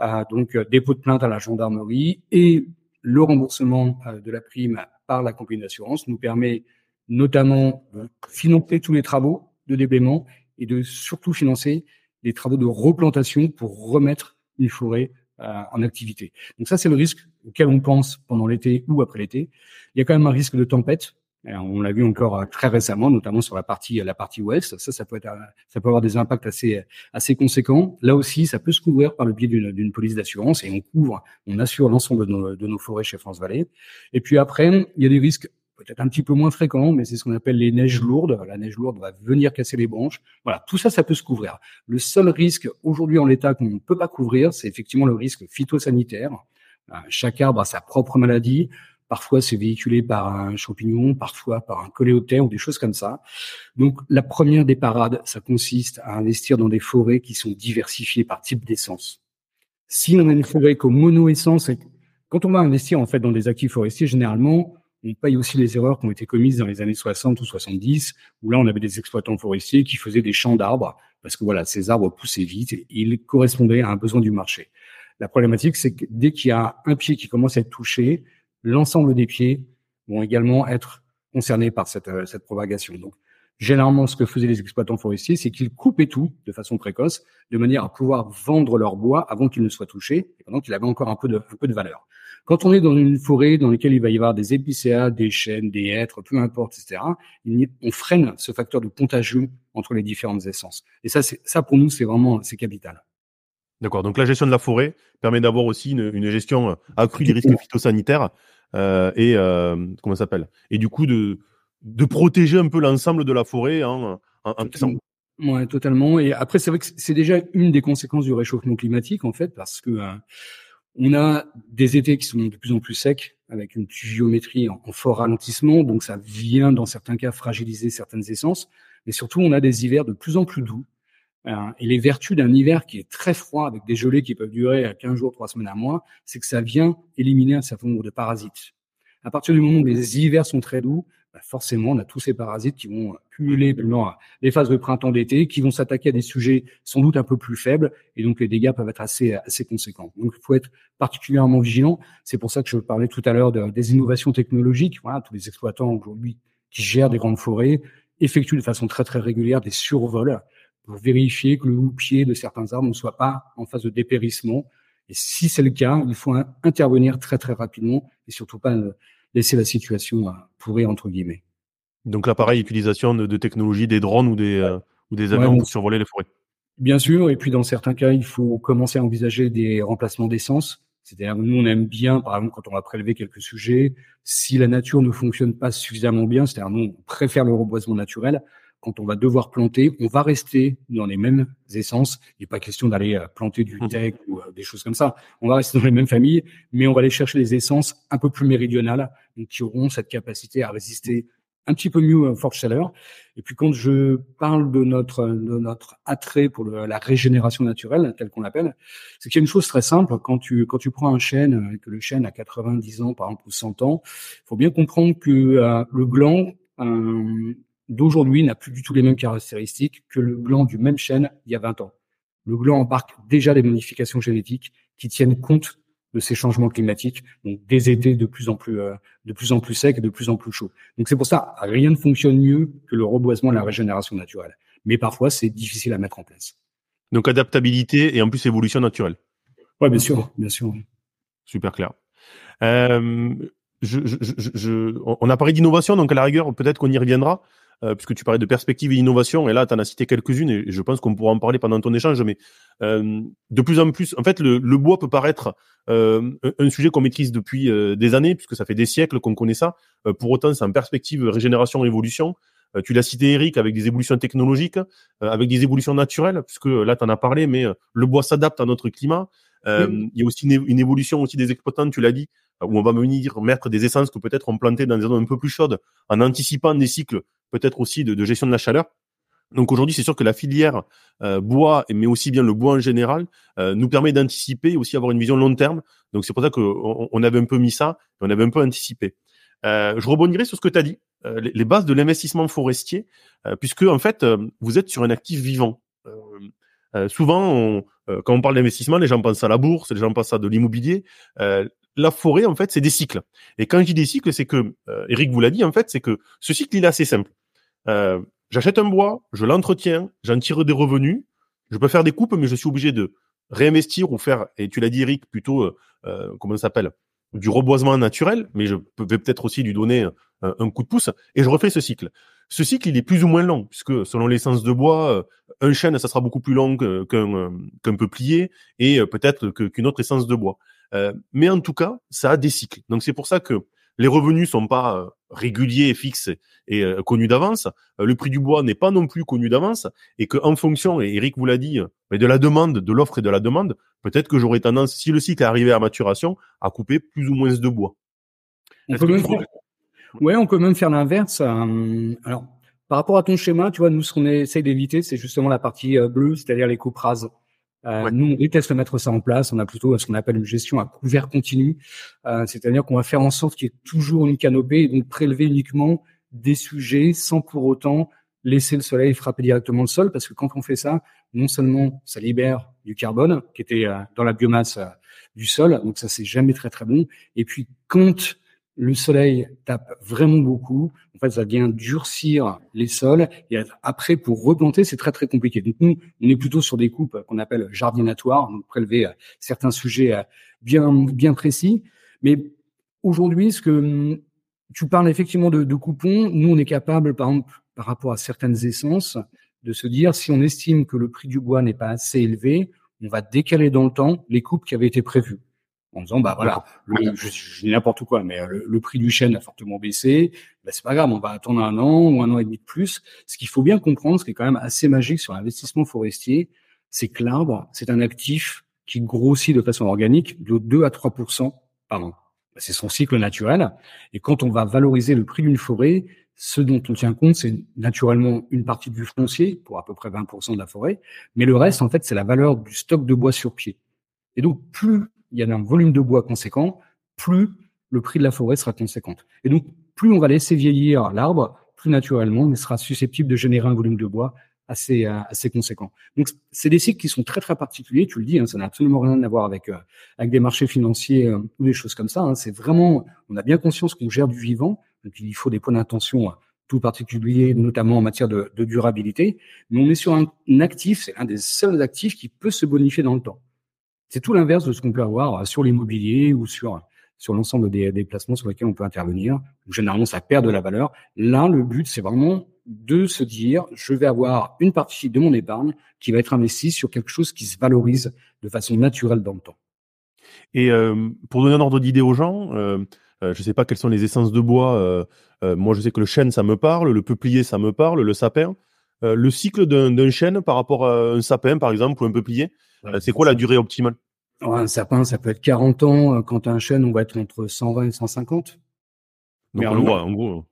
Euh, donc, euh, dépôt de plainte à la gendarmerie et le remboursement euh, de la prime par la compagnie d'assurance nous permet notamment de financer tous les travaux de déblaiement et de surtout financer les travaux de replantation pour remettre une forêt en activité. Donc ça, c'est le risque auquel on pense pendant l'été ou après l'été. Il y a quand même un risque de tempête on l'a vu encore euh, très récemment, notamment sur la partie la partie ouest. Ça, ça peut être, ça peut avoir des impacts assez assez conséquents. Là aussi, ça peut se couvrir par le biais d'une police d'assurance et on couvre, on assure l'ensemble de de nos forêts chez France Vallée. Et puis après, il y a des risques peut-être un petit peu moins fréquents, mais c'est ce qu'on appelle les neiges lourdes. La neige lourde va venir casser les branches. Voilà, tout ça, ça peut se couvrir. Le seul risque aujourd'hui en l'état qu'on ne peut pas couvrir, c'est effectivement le risque phytosanitaire. Euh, chaque arbre a sa propre maladie. Parfois, c'est véhiculé par un champignon, parfois par un coléoptère ou des choses comme ça. Donc, la première des parades, ça consiste à investir dans des forêts qui sont diversifiées par type d'essence. Si on a une forêt comme mono-essence, quand on va investir en fait dans des actifs forestiers, généralement, on paye aussi les erreurs qui ont été commises dans les années 60 ou 70, où là, on avait des exploitants forestiers qui faisaient des champs d'arbres, parce que voilà, ces arbres poussaient vite et ils correspondaient à un besoin du marché. La problématique, c'est que dès qu'il y a un pied qui commence à être touché, l'ensemble des pieds vont également être concernés par cette, euh, propagation. Donc, généralement, ce que faisaient les exploitants forestiers, c'est qu'ils coupaient tout de façon précoce, de manière à pouvoir vendre leur bois avant qu'il ne soit touché, et pendant qu'il avait encore un peu de valeur. Quand on est dans une forêt dans laquelle il va y avoir des épicéas, des chênes, des hêtres, peu importe, etc., on freine ce facteur de contagion entre les différentes essences. Et ça, ça pour nous, c'est vraiment, c'est capital. D'accord. Donc la gestion de la forêt permet d'avoir aussi une, une, gestion accrue des risques phytosanitaires euh, et euh, comment ça s'appelle? Et du coup de de protéger un peu l'ensemble de la forêt en, en, en Ouais, totalement. Et après, c'est vrai que c'est déjà une des conséquences du réchauffement climatique en fait, parce que euh, on a des étés qui sont de plus en plus secs, avec une pluviométrie en, en fort ralentissement, donc ça vient dans certains cas fragiliser certaines essences. Mais surtout, on a des hivers de plus en plus doux, et les vertus d'un hiver qui est très froid, avec des gelées qui peuvent durer 15 jours, 3 semaines, à mois, c'est que ça vient éliminer un certain nombre de parasites. À partir du moment où les hivers sont très doux, bah forcément, on a tous ces parasites qui vont cumuler les phases de printemps d'été, qui vont s'attaquer à des sujets sans doute un peu plus faibles, et donc les dégâts peuvent être assez, assez conséquents. Donc, il faut être particulièrement vigilant. C'est pour ça que je parlais tout à l'heure de, des innovations technologiques. Voilà, tous les exploitants aujourd'hui qui gèrent des grandes forêts effectuent de façon très très régulière des survols pour vérifier que le houppier de certains arbres ne soit pas en phase de dépérissement. Et si c'est le cas, il faut intervenir très très rapidement et surtout pas laisser la situation euh, pourrir entre guillemets. Donc là, pareil, utilisation de, de technologies, des drones ou des, euh, ou des avions pour survoler les forêts. Bien sûr, et puis dans certains cas, il faut commencer à envisager des remplacements d'essence. C'est-à-dire, nous, on aime bien, par exemple, quand on va prélever quelques sujets, si la nature ne fonctionne pas suffisamment bien, c'est-à-dire, nous, on préfère le reboisement naturel, quand on va devoir planter, on va rester dans les mêmes essences. Il n'est pas question d'aller euh, planter du mmh. teck ou euh, des choses comme ça. On va rester dans les mêmes familles, mais on va aller chercher des essences un peu plus méridionales, donc qui auront cette capacité à résister un petit peu mieux à forte chaleur. Et puis quand je parle de notre de notre attrait pour la régénération naturelle, telle qu'on l'appelle, c'est qu'il y a une chose très simple. Quand tu quand tu prends un chêne et que le chêne a 90 ans par exemple ou 100 ans, il faut bien comprendre que euh, le gland d'aujourd'hui n'a plus du tout les mêmes caractéristiques que le gland du même chêne il y a 20 ans. Le gland embarque déjà des modifications génétiques qui tiennent compte de ces changements climatiques, donc des étés de plus en plus euh, de plus en plus secs et de plus en plus chauds. Donc c'est pour ça rien ne fonctionne mieux que le reboisement et la régénération naturelle. Mais parfois c'est difficile à mettre en place. Donc adaptabilité et en plus évolution naturelle. Ouais, bien sûr, bien sûr. Super clair. Euh, je, je, je, on a parlé d'innovation, donc à la rigueur, peut-être qu'on y reviendra. Euh, puisque tu parlais de perspective et d'innovation, et là, tu en as cité quelques-unes, et je pense qu'on pourra en parler pendant ton échange, mais euh, de plus en plus, en fait, le, le bois peut paraître euh, un sujet qu'on maîtrise depuis des années, puisque ça fait des siècles qu'on connaît ça. Pour autant, c'est en perspective régénération-évolution. tu l'as cité Eric, avec des évolutions technologiques, avec des évolutions naturelles, puisque là tu en as parlé, mais le bois s'adapte à notre climat. Il y a aussi une, évolution aussi des exploitants, tu l'as dit, où on va venir mettre des essences que peut-être on plantait dans des zones un peu plus chaudes, en anticipant des cycles peut-être aussi de, gestion de la chaleur. Donc aujourd'hui, c'est sûr que la filière euh, bois, mais aussi bien le bois en général, euh, nous permet d'anticiper aussi avoir une vision long terme. Donc c'est pour ça qu'on on avait un peu mis ça, on avait un peu anticipé. Euh, je rebondirai sur ce que tu as dit, les, bases de l'investissement forestier, puisque en fait, vous êtes sur un actif vivant. souvent, quand on parle d'investissement, les gens pensent à la bourse, les gens pensent à de l'immobilier la forêt, en fait, c'est des cycles. Et quand je dis des cycles, c'est que, Eric vous l'a dit, en fait, c'est que ce cycle, il est assez simple. Euh, j'achète un bois, je l'entretiens, j'en tire des revenus, je peux faire des coupes, mais je suis obligé de réinvestir ou faire, et tu l'as dit Eric, plutôt, euh, euh comment ça s'appelle, du reboisement naturel, mais je vais peut-être aussi lui donner un, coup de pouce, et je refais ce cycle. Ce cycle, il est plus ou moins long, puisque selon l'essence de bois, euh, un chêne, ça sera beaucoup plus long qu'un qu'un peuplier, et peut-être qu'une autre essence de bois. Mais en tout cas, ça a des cycles. Donc c'est pour ça que les revenus sont pas euh, réguliers, fixes et euh, connus d'avance. Euh, le prix du bois n'est pas non plus connu d'avance et que en fonction, et Eric vous l'a dit, mais de la demande, de l'offre et de la demande, peut-être que j'aurais tendance, si le cycle est arrivé à maturation, à couper plus ou moins de bois. On peut même faire... Ouais, on peut même faire l'inverse. alors, par rapport à ton schéma, tu vois, nous, ce qu'on essaye d'éviter, c'est justement la partie bleue, c'est-à-dire les coupes rases. Euh, Nous, on déteste mettre ça en place. On a plutôt ce qu'on appelle une gestion à couvert continu, euh, c'est-à-dire qu'on va faire en sorte qu'il y ait toujours une canopée et donc prélever uniquement des sujets sans pour autant laisser le soleil frapper directement le sol, parce que quand on fait ça, non seulement ça libère du carbone qui était euh, dans la biomasse euh, du sol, donc ça c'est jamais très très bon, et puis quand le soleil tape vraiment beaucoup. En fait, ça vient durcir les sols. Et après, pour replanter, c'est très très compliqué. Donc nous, on est plutôt sur des coupes qu'on appelle jardinatoires, donc prélever euh, certains sujets euh, bien bien précis. Mais aujourd'hui, ce que hum, tu parles effectivement de, de coupons, nous on est capable, par exemple, par rapport à certaines essences, de se dire si on estime que le prix du bois n'est pas assez élevé, on va décaler dans le temps les coupes qui avaient été prévues en disant bah voilà, le, je, dis n'importe quoi, mais euh, le, prix du chêne a fortement baissé. Bah, c'est pas grave, on va attendre un an ou un an et demi de plus. Ce qu'il faut bien comprendre, ce qui est quand même assez magique sur l'investissement forestier, c'est que l'arbre, c'est un actif qui grossit de façon organique de 2 à 3% pardon. Bah, c'est son cycle naturel. Et quand on va valoriser le prix d'une forêt, ce dont on tient compte, c'est naturellement une partie du foncier, pour à peu près 20% de la forêt, mais le reste, en fait, c'est la valeur du stock de bois sur pied. Et donc, plus il y a un volume de bois conséquent, plus le prix de la forêt sera conséquent. Et donc, plus on va laisser vieillir l'arbre, plus naturellement, il sera susceptible de générer un volume de bois assez euh, assez conséquent. Donc, c'est des cycles qui sont très très particuliers. Tu le dis, hein, ça n'a absolument rien à voir avec euh, avec des marchés financiers euh, ou des choses comme ça. Hein. C'est vraiment, on a bien conscience qu'on gère du vivant, donc il faut des points d'intention tout particuliers, notamment en matière de, durabilité. Mais on est sur un, un actif, c'est un des seuls actifs qui peut se bonifier dans le temps. C'est tout l'inverse de ce qu'on peut avoir euh, sur l'immobilier ou sur l'ensemble des, placements sur lesquels on peut intervenir. Généralement, ça perd de la valeur. Là, le but, c'est vraiment de se dire, je vais avoir une partie de mon épargne qui va être investie sur quelque chose qui se valorise de façon naturelle dans le temps. Et euh, pour donner un ordre d'idée aux gens, euh, je ne sais pas quelles sont les essences de bois. Moi, je sais que le chêne, ça me parle, le peuplier, ça me parle, le sapin. Le cycle d'un chêne par rapport à un sapin, par exemple, ou un peuplier, euh, c'est quoi la durée optimale? Un sapin, ça peut être 40 ans. Euh, quand un chêne, on va être entre 120 et 150. Donc on le voit, en gros.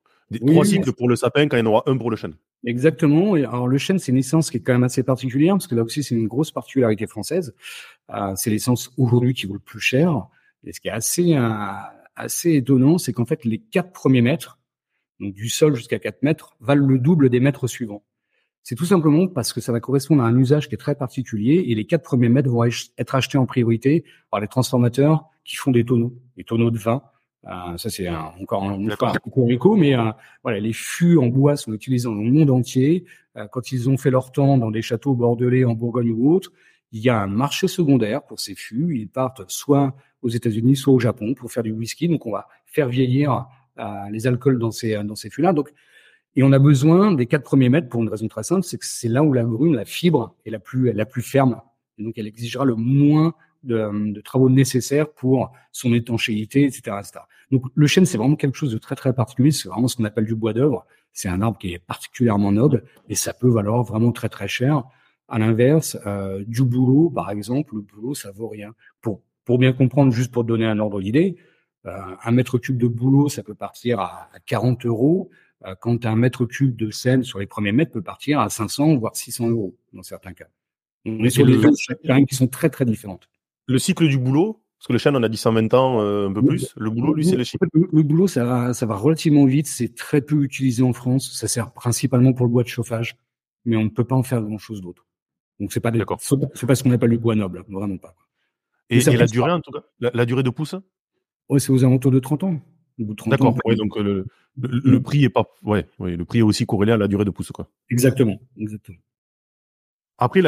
trois cycles pour le sapin quand il y en aura un pour le chêne. Exactement. Alors le chêne, c'est une essence qui est quand même assez particulière parce que là aussi c'est une grosse particularité française. Euh, c'est l'essence aujourd'hui qui vaut le plus cher. Et ce qui est assez assez étonnant, c'est qu'en fait les quatre premiers mètres, donc du sol jusqu'à 4 mètres, valent le double des mètres suivants. C'est tout simplement parce que ça va correspondre à un usage qui est très particulier et les quatre premiers mètres vont être achetés en priorité par les transformateurs qui font des tonneaux, des tonneaux de vin. Euh, ça c'est encore un, un mais euh, voilà, les fûts en bois sont utilisés dans le monde entier. Euh, quand ils ont fait leur temps dans des châteaux bordelais en Bourgogne ou autres, il y a un marché secondaire pour ces fûts. Ils partent soit aux États-Unis, soit au Japon pour faire du whisky. Donc on va faire vieillir les alcools dans ces dans ces fûts-là. Donc et on a besoin des quatre premiers mètres pour une raison très simple, c'est que c'est là où la brume, la fibre est la plus, la plus ferme. Et donc, elle exigera le moins de, travaux nécessaires pour son étanchéité, etc., etc. Donc le chêne, c'est vraiment quelque chose de très très particulier. C'est vraiment ce qu'on appelle du bois d'œuvre. C'est un arbre qui est particulièrement noble et ça peut valoir vraiment très très cher. À l'inverse, euh, du boulot, par exemple, le boulot, ça vaut rien. Pour pour bien comprendre, juste pour donner un ordre d'idée, euh, un mètre cube de boulot, ça peut partir à, 40 euros. Euh, quand un mètre cube de scène sur les premiers mètres peut partir à 500 voire 600 euros dans certains cas. On est sur des choses qui sont très très différentes. Le cycle du boulot, parce que le chêne, on a dit 120 ans, euh, un peu plus. Le boulot, lui, c'est le cycle. Le, boulot, ça va, ça va relativement vite. C'est très peu utilisé en France. Ça sert principalement pour le bois de chauffage, mais on ne peut pas en faire grand chose d'autre. Donc c'est pas des, c'est pas ce qu'on appelle le bois noble, vraiment pas. Et, la durée, en tout cas, la, durée de pousse? Ouais, c'est aux alentours de 30 ans. D'accord. Ouais, donc le, le, prix est pas, ouais, ouais, le prix est aussi corrélé à la durée de pousse, quoi. Exactement, exactement. Après,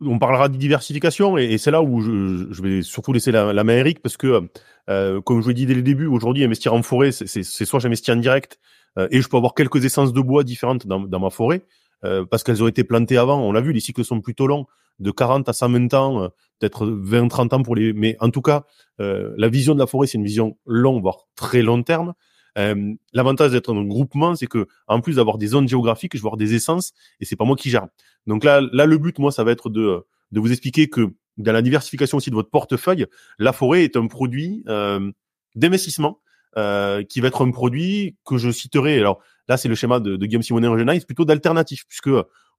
on parlera de diversification et, c'est là où je, vais surtout laisser la, main à Eric parce que, euh, comme je l'ai dit dès le début, aujourd'hui, investir en forêt, c'est soit j'investis en direct euh, et je peux avoir quelques essences de bois différentes dans, ma forêt euh, parce qu'elles ont été plantées avant. On l'a vu, les cycles sont plutôt longs, de 40 à 120 ans, peut-être 20-30 ans pour les. Mais en tout cas, la vision de la forêt, c'est une vision longue, voire très long terme. Euh, L'avantage d'être un groupement, c'est que en plus d'avoir des zones géographiques, je vais des essences et c'est pas moi qui gère. Donc là, là, le but, moi, ça va être de, de vous expliquer que dans la diversification aussi de votre portefeuille, la forêt est un produit euh, d'investissement euh, qui va être un produit que je citerai. Alors là, c'est le schéma de, Guillaume Simonet en c'est plutôt d'alternatif puisque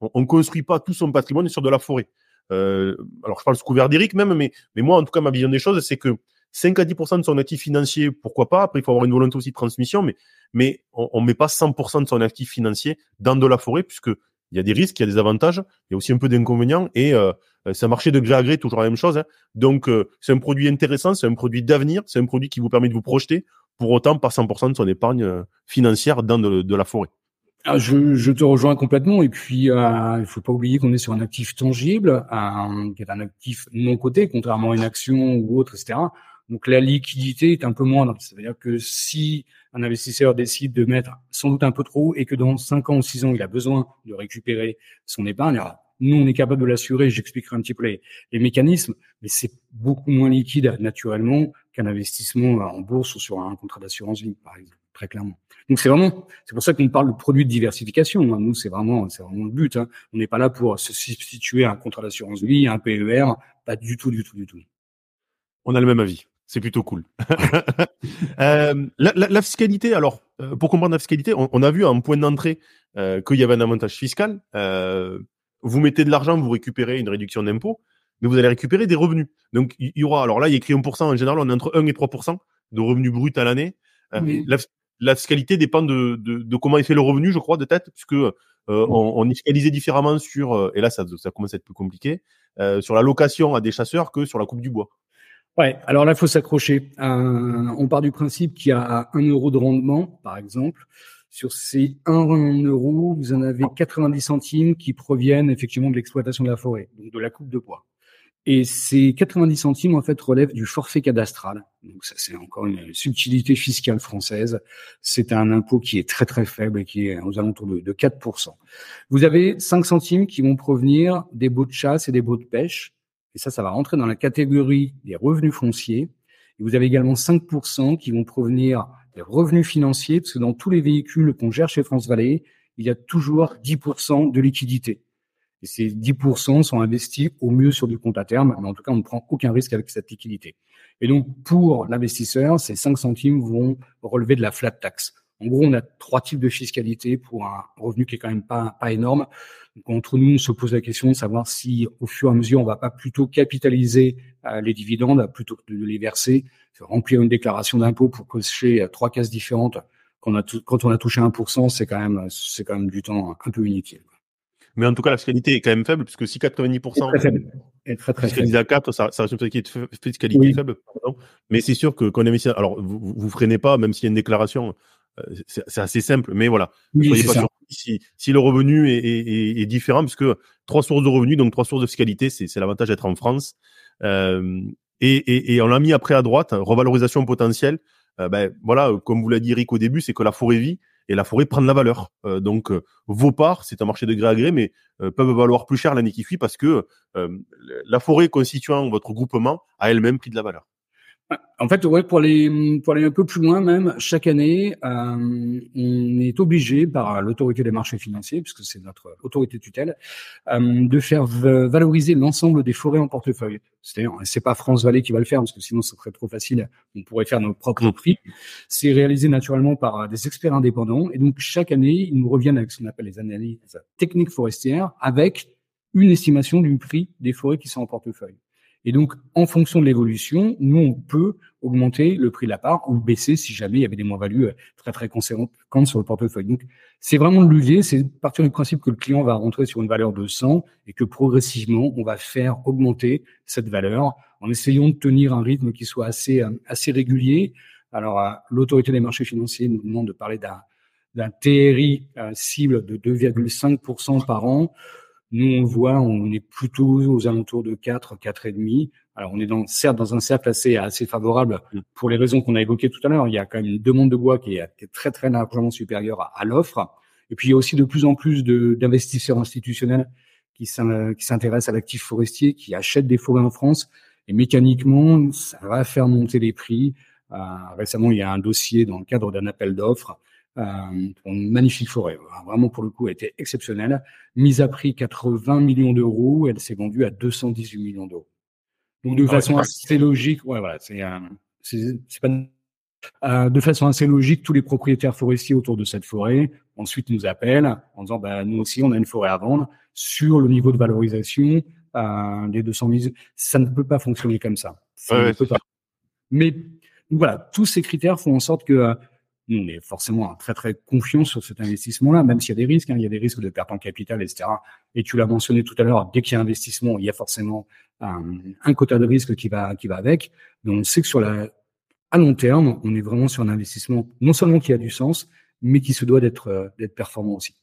on, ne construit pas tout son patrimoine sur de la forêt. Euh, alors je parle sous couvert d'Eric même, mais, mais moi, en tout cas, ma vision des choses, c'est que 5 à 10% de son actif financier, pourquoi pas? Après, il faut avoir une volonté aussi de transmission, mais, mais on ne met pas 100% de son actif financier dans de la forêt, puisque il y a des risques, il y a des avantages, il y a aussi un peu d'inconvénients, et euh, c'est un marché de gré à gré, toujours la même chose. Hein. Donc, euh, c'est un produit intéressant, c'est un produit d'avenir, c'est un produit qui vous permet de vous projeter, pour autant pas 100% de son épargne euh, financière dans de, la forêt. Ah, je, je, te rejoins complètement. Et puis, euh, il faut pas oublier qu'on est sur un actif tangible, qui est un actif non coté, contrairement à une action ou autre, etc. Donc la liquidité est un peu moindre. C'est-à-dire que si un investisseur décide de mettre sans doute un peu trop et que dans 5 ans ou 6 ans, il a besoin de récupérer son épargne, nous, on est capable de l'assurer. J'expliquerai un petit peu les, mécanismes, mais c'est beaucoup moins liquide naturellement qu'un investissement en bourse ou sur un contrat d'assurance vie, par exemple, très clairement. Donc c'est vraiment, c'est pour ça qu'on parle de produits de diversification. Nous, c'est vraiment, c'est vraiment le but. Hein. On n'est pas là pour se substituer à un contrat d'assurance vie, un PER, pas du tout, du tout, du tout. On a le même avis. C'est plutôt cool. <laughs> euh, la, la, la, fiscalité, alors, euh, pour comprendre la fiscalité, on, on a vu à un point d'entrée euh, qu'il y avait un avantage fiscal. Vous mettez de l'argent, vous récupérez une réduction d'impôt, mais vous allez récupérer des revenus. Donc, il y aura, alors là, il y a écrit 1%, en général, on est entre 1 et 3% de revenus bruts à l'année. La, la, fiscalité dépend de, de, de, comment est fait le revenu, je crois, de tête, puisque euh, on, on, est fiscalisé différemment sur, et là, ça, ça commence à être plus compliqué, sur la location à des chasseurs que sur la coupe du bois. Ouais, alors là, il faut s'accrocher. Euh, on part du principe qu'il y a un euro de rendement, par exemple. Sur ces 1 euro, vous en avez 90 centimes qui proviennent effectivement de l'exploitation de la forêt, donc de la coupe de bois. Et ces 90 centimes, en fait, relèvent du forfait cadastral. Donc ça, c'est encore une subtilité fiscale française. C'est un impôt qui est très très faible et qui est aux alentours de, de 4%. Vous avez 5 centimes qui vont provenir des baux de chasse et des baux de pêche et ça, ça va rentrer dans la catégorie des revenus fonciers. Et vous avez également 5% qui vont provenir des revenus financiers, parce que dans tous les véhicules qu'on gère chez France Vallée, il y a toujours 10% de liquidité. Et ces 10% sont investis au mieux sur du compte à terme, mais en tout cas, on ne prend aucun risque avec cette liquidité. Et donc, pour l'investisseur, ces 5 centimes vont relever de la flat tax. En gros, on a trois types de fiscalité pour un revenu qui est quand même pas, pas énorme. Donc, entre nous, on se pose la question de savoir si, au fur et à mesure, on va pas plutôt capitaliser euh, les dividendes plutôt que de les verser, remplir une déclaration d'impôt pour cocher euh, trois cases différentes. Quand on a, quand on a touché 1%, c'est quand même, c'est quand même du temps un peu inutile. Mais en tout cas, la fiscalité est quand même faible, puisque si 90% est très, faible. Est très, très faible. à 4, ça, ça reste une fiscalité, faible. Mais c'est sûr que quand on investit, alors vous, vous freinez pas, même s'il y a une déclaration, euh, c'est assez simple, mais voilà. soyez pas si, si, le revenu est, est, est, différent, parce que trois sources de revenus, donc trois sources de fiscalité, c'est l'avantage d'être en France. Euh, et, et, et, on l'a mis après à droite, revalorisation potentielle. Euh, ben, voilà, comme vous l'a dit Eric au début, c'est que la forêt vie. Et la forêt prend de la valeur. donc vos parts, c'est un marché de gré à gré, mais peuvent valoir plus cher l'année qui suit parce que la forêt constituant votre groupement a elle-même pris de la valeur. En fait, ouais, pour aller pour aller un peu plus loin même, chaque année, euh, on est obligé par l'autorité des marchés financiers, puisque c'est notre autorité tutelle, euh, de faire valoriser l'ensemble des forêts en portefeuille. C'est-à-dire, c'est pas France Vallée qui va le faire, parce que sinon ce serait trop facile. On pourrait faire nos propres prix. C'est réalisé naturellement par des experts indépendants, et donc chaque année, ils nous reviennent avec ce qu'on appelle les analyses techniques forestières, avec une estimation du prix des forêts qui sont en portefeuille. Et donc, en fonction de l'évolution, nous, on peut augmenter le prix de la part ou baisser si jamais il y avait des moins-values euh, très, très conséquentes sur le portefeuille. Donc, c'est vraiment le levier. C'est partir du principe que le client va rentrer sur une valeur de 100 et que progressivement, on va faire augmenter cette valeur en essayant de tenir un rythme qui soit assez, euh, assez régulier. Alors, euh, l'autorité des marchés financiers nous demande de parler d'un, d'un TRI cible de 2,5% par an. Nous, on voit, on est plutôt aux alentours de 4, 4,5. Alors, on est dans, certes dans un cercle assez, assez favorable mm. pour les raisons qu'on a évoquées tout à l'heure. Il y a quand même une demande de bois qui est, très, très largement supérieure à, l'offre. Et puis, il y a aussi de plus en plus d'investisseurs institutionnels qui s'intéressent à l'actif forestier, qui achètent des forêts en France. Et mécaniquement, ça va faire monter les prix. Euh, récemment, il y a un dossier dans le cadre d'un appel d'offres euh, une magnifique forêt. Vraiment, pour le coup, elle était exceptionnelle. Mise à prix 80 millions d'euros, elle s'est vendue à 218 millions d'euros. Donc, de ah façon assez logique, ouais, voilà, c'est, c'est, pas euh, de façon assez logique, tous les propriétaires forestiers autour de cette forêt ensuite nous appellent en disant bah, nous aussi on a une forêt à vendre sur le niveau de valorisation euh, des 200 000. Ça ne peut pas fonctionner comme ça. ça pas. Mais voilà, tous ces critères font en sorte que euh, nous, on est forcément très très confiant sur cet investissement-là, même s'il y a des risques, hein, il y a des risques de perte en capital, etc. Et tu l'as mentionné tout à l'heure, dès qu'il y a investissement, il y a forcément un, un, quota de risque qui va qui va avec. Donc on sait que sur la à long terme, on est vraiment sur un investissement non seulement qui a du sens, mais qui se doit d'être euh, d'être performant aussi.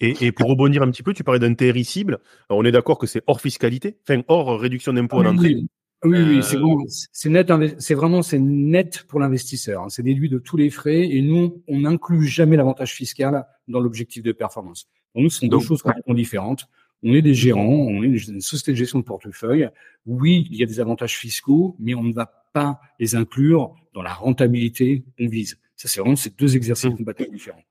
Et, et, pour rebondir un petit peu, tu parlais d'un TRI cible. on est d'accord que c'est hors fiscalité, enfin hors réduction d'impôt à l'entrée. Oui, oui, c'est bon, c'est net, c'est vraiment c'est net pour l'investisseur. Hein. C'est déduit de tous les frais et nous on n'inclut jamais l'avantage fiscal dans l'objectif de performance. Pour nous, ce sont deux choses complètement différentes. On est des gérants, on est une société de gestion de portefeuille. Oui, il y a des avantages fiscaux, mais on ne va pas les inclure dans la rentabilité qu'on vise. Ça, c'est vraiment ces deux exercices mmh. complètement différents.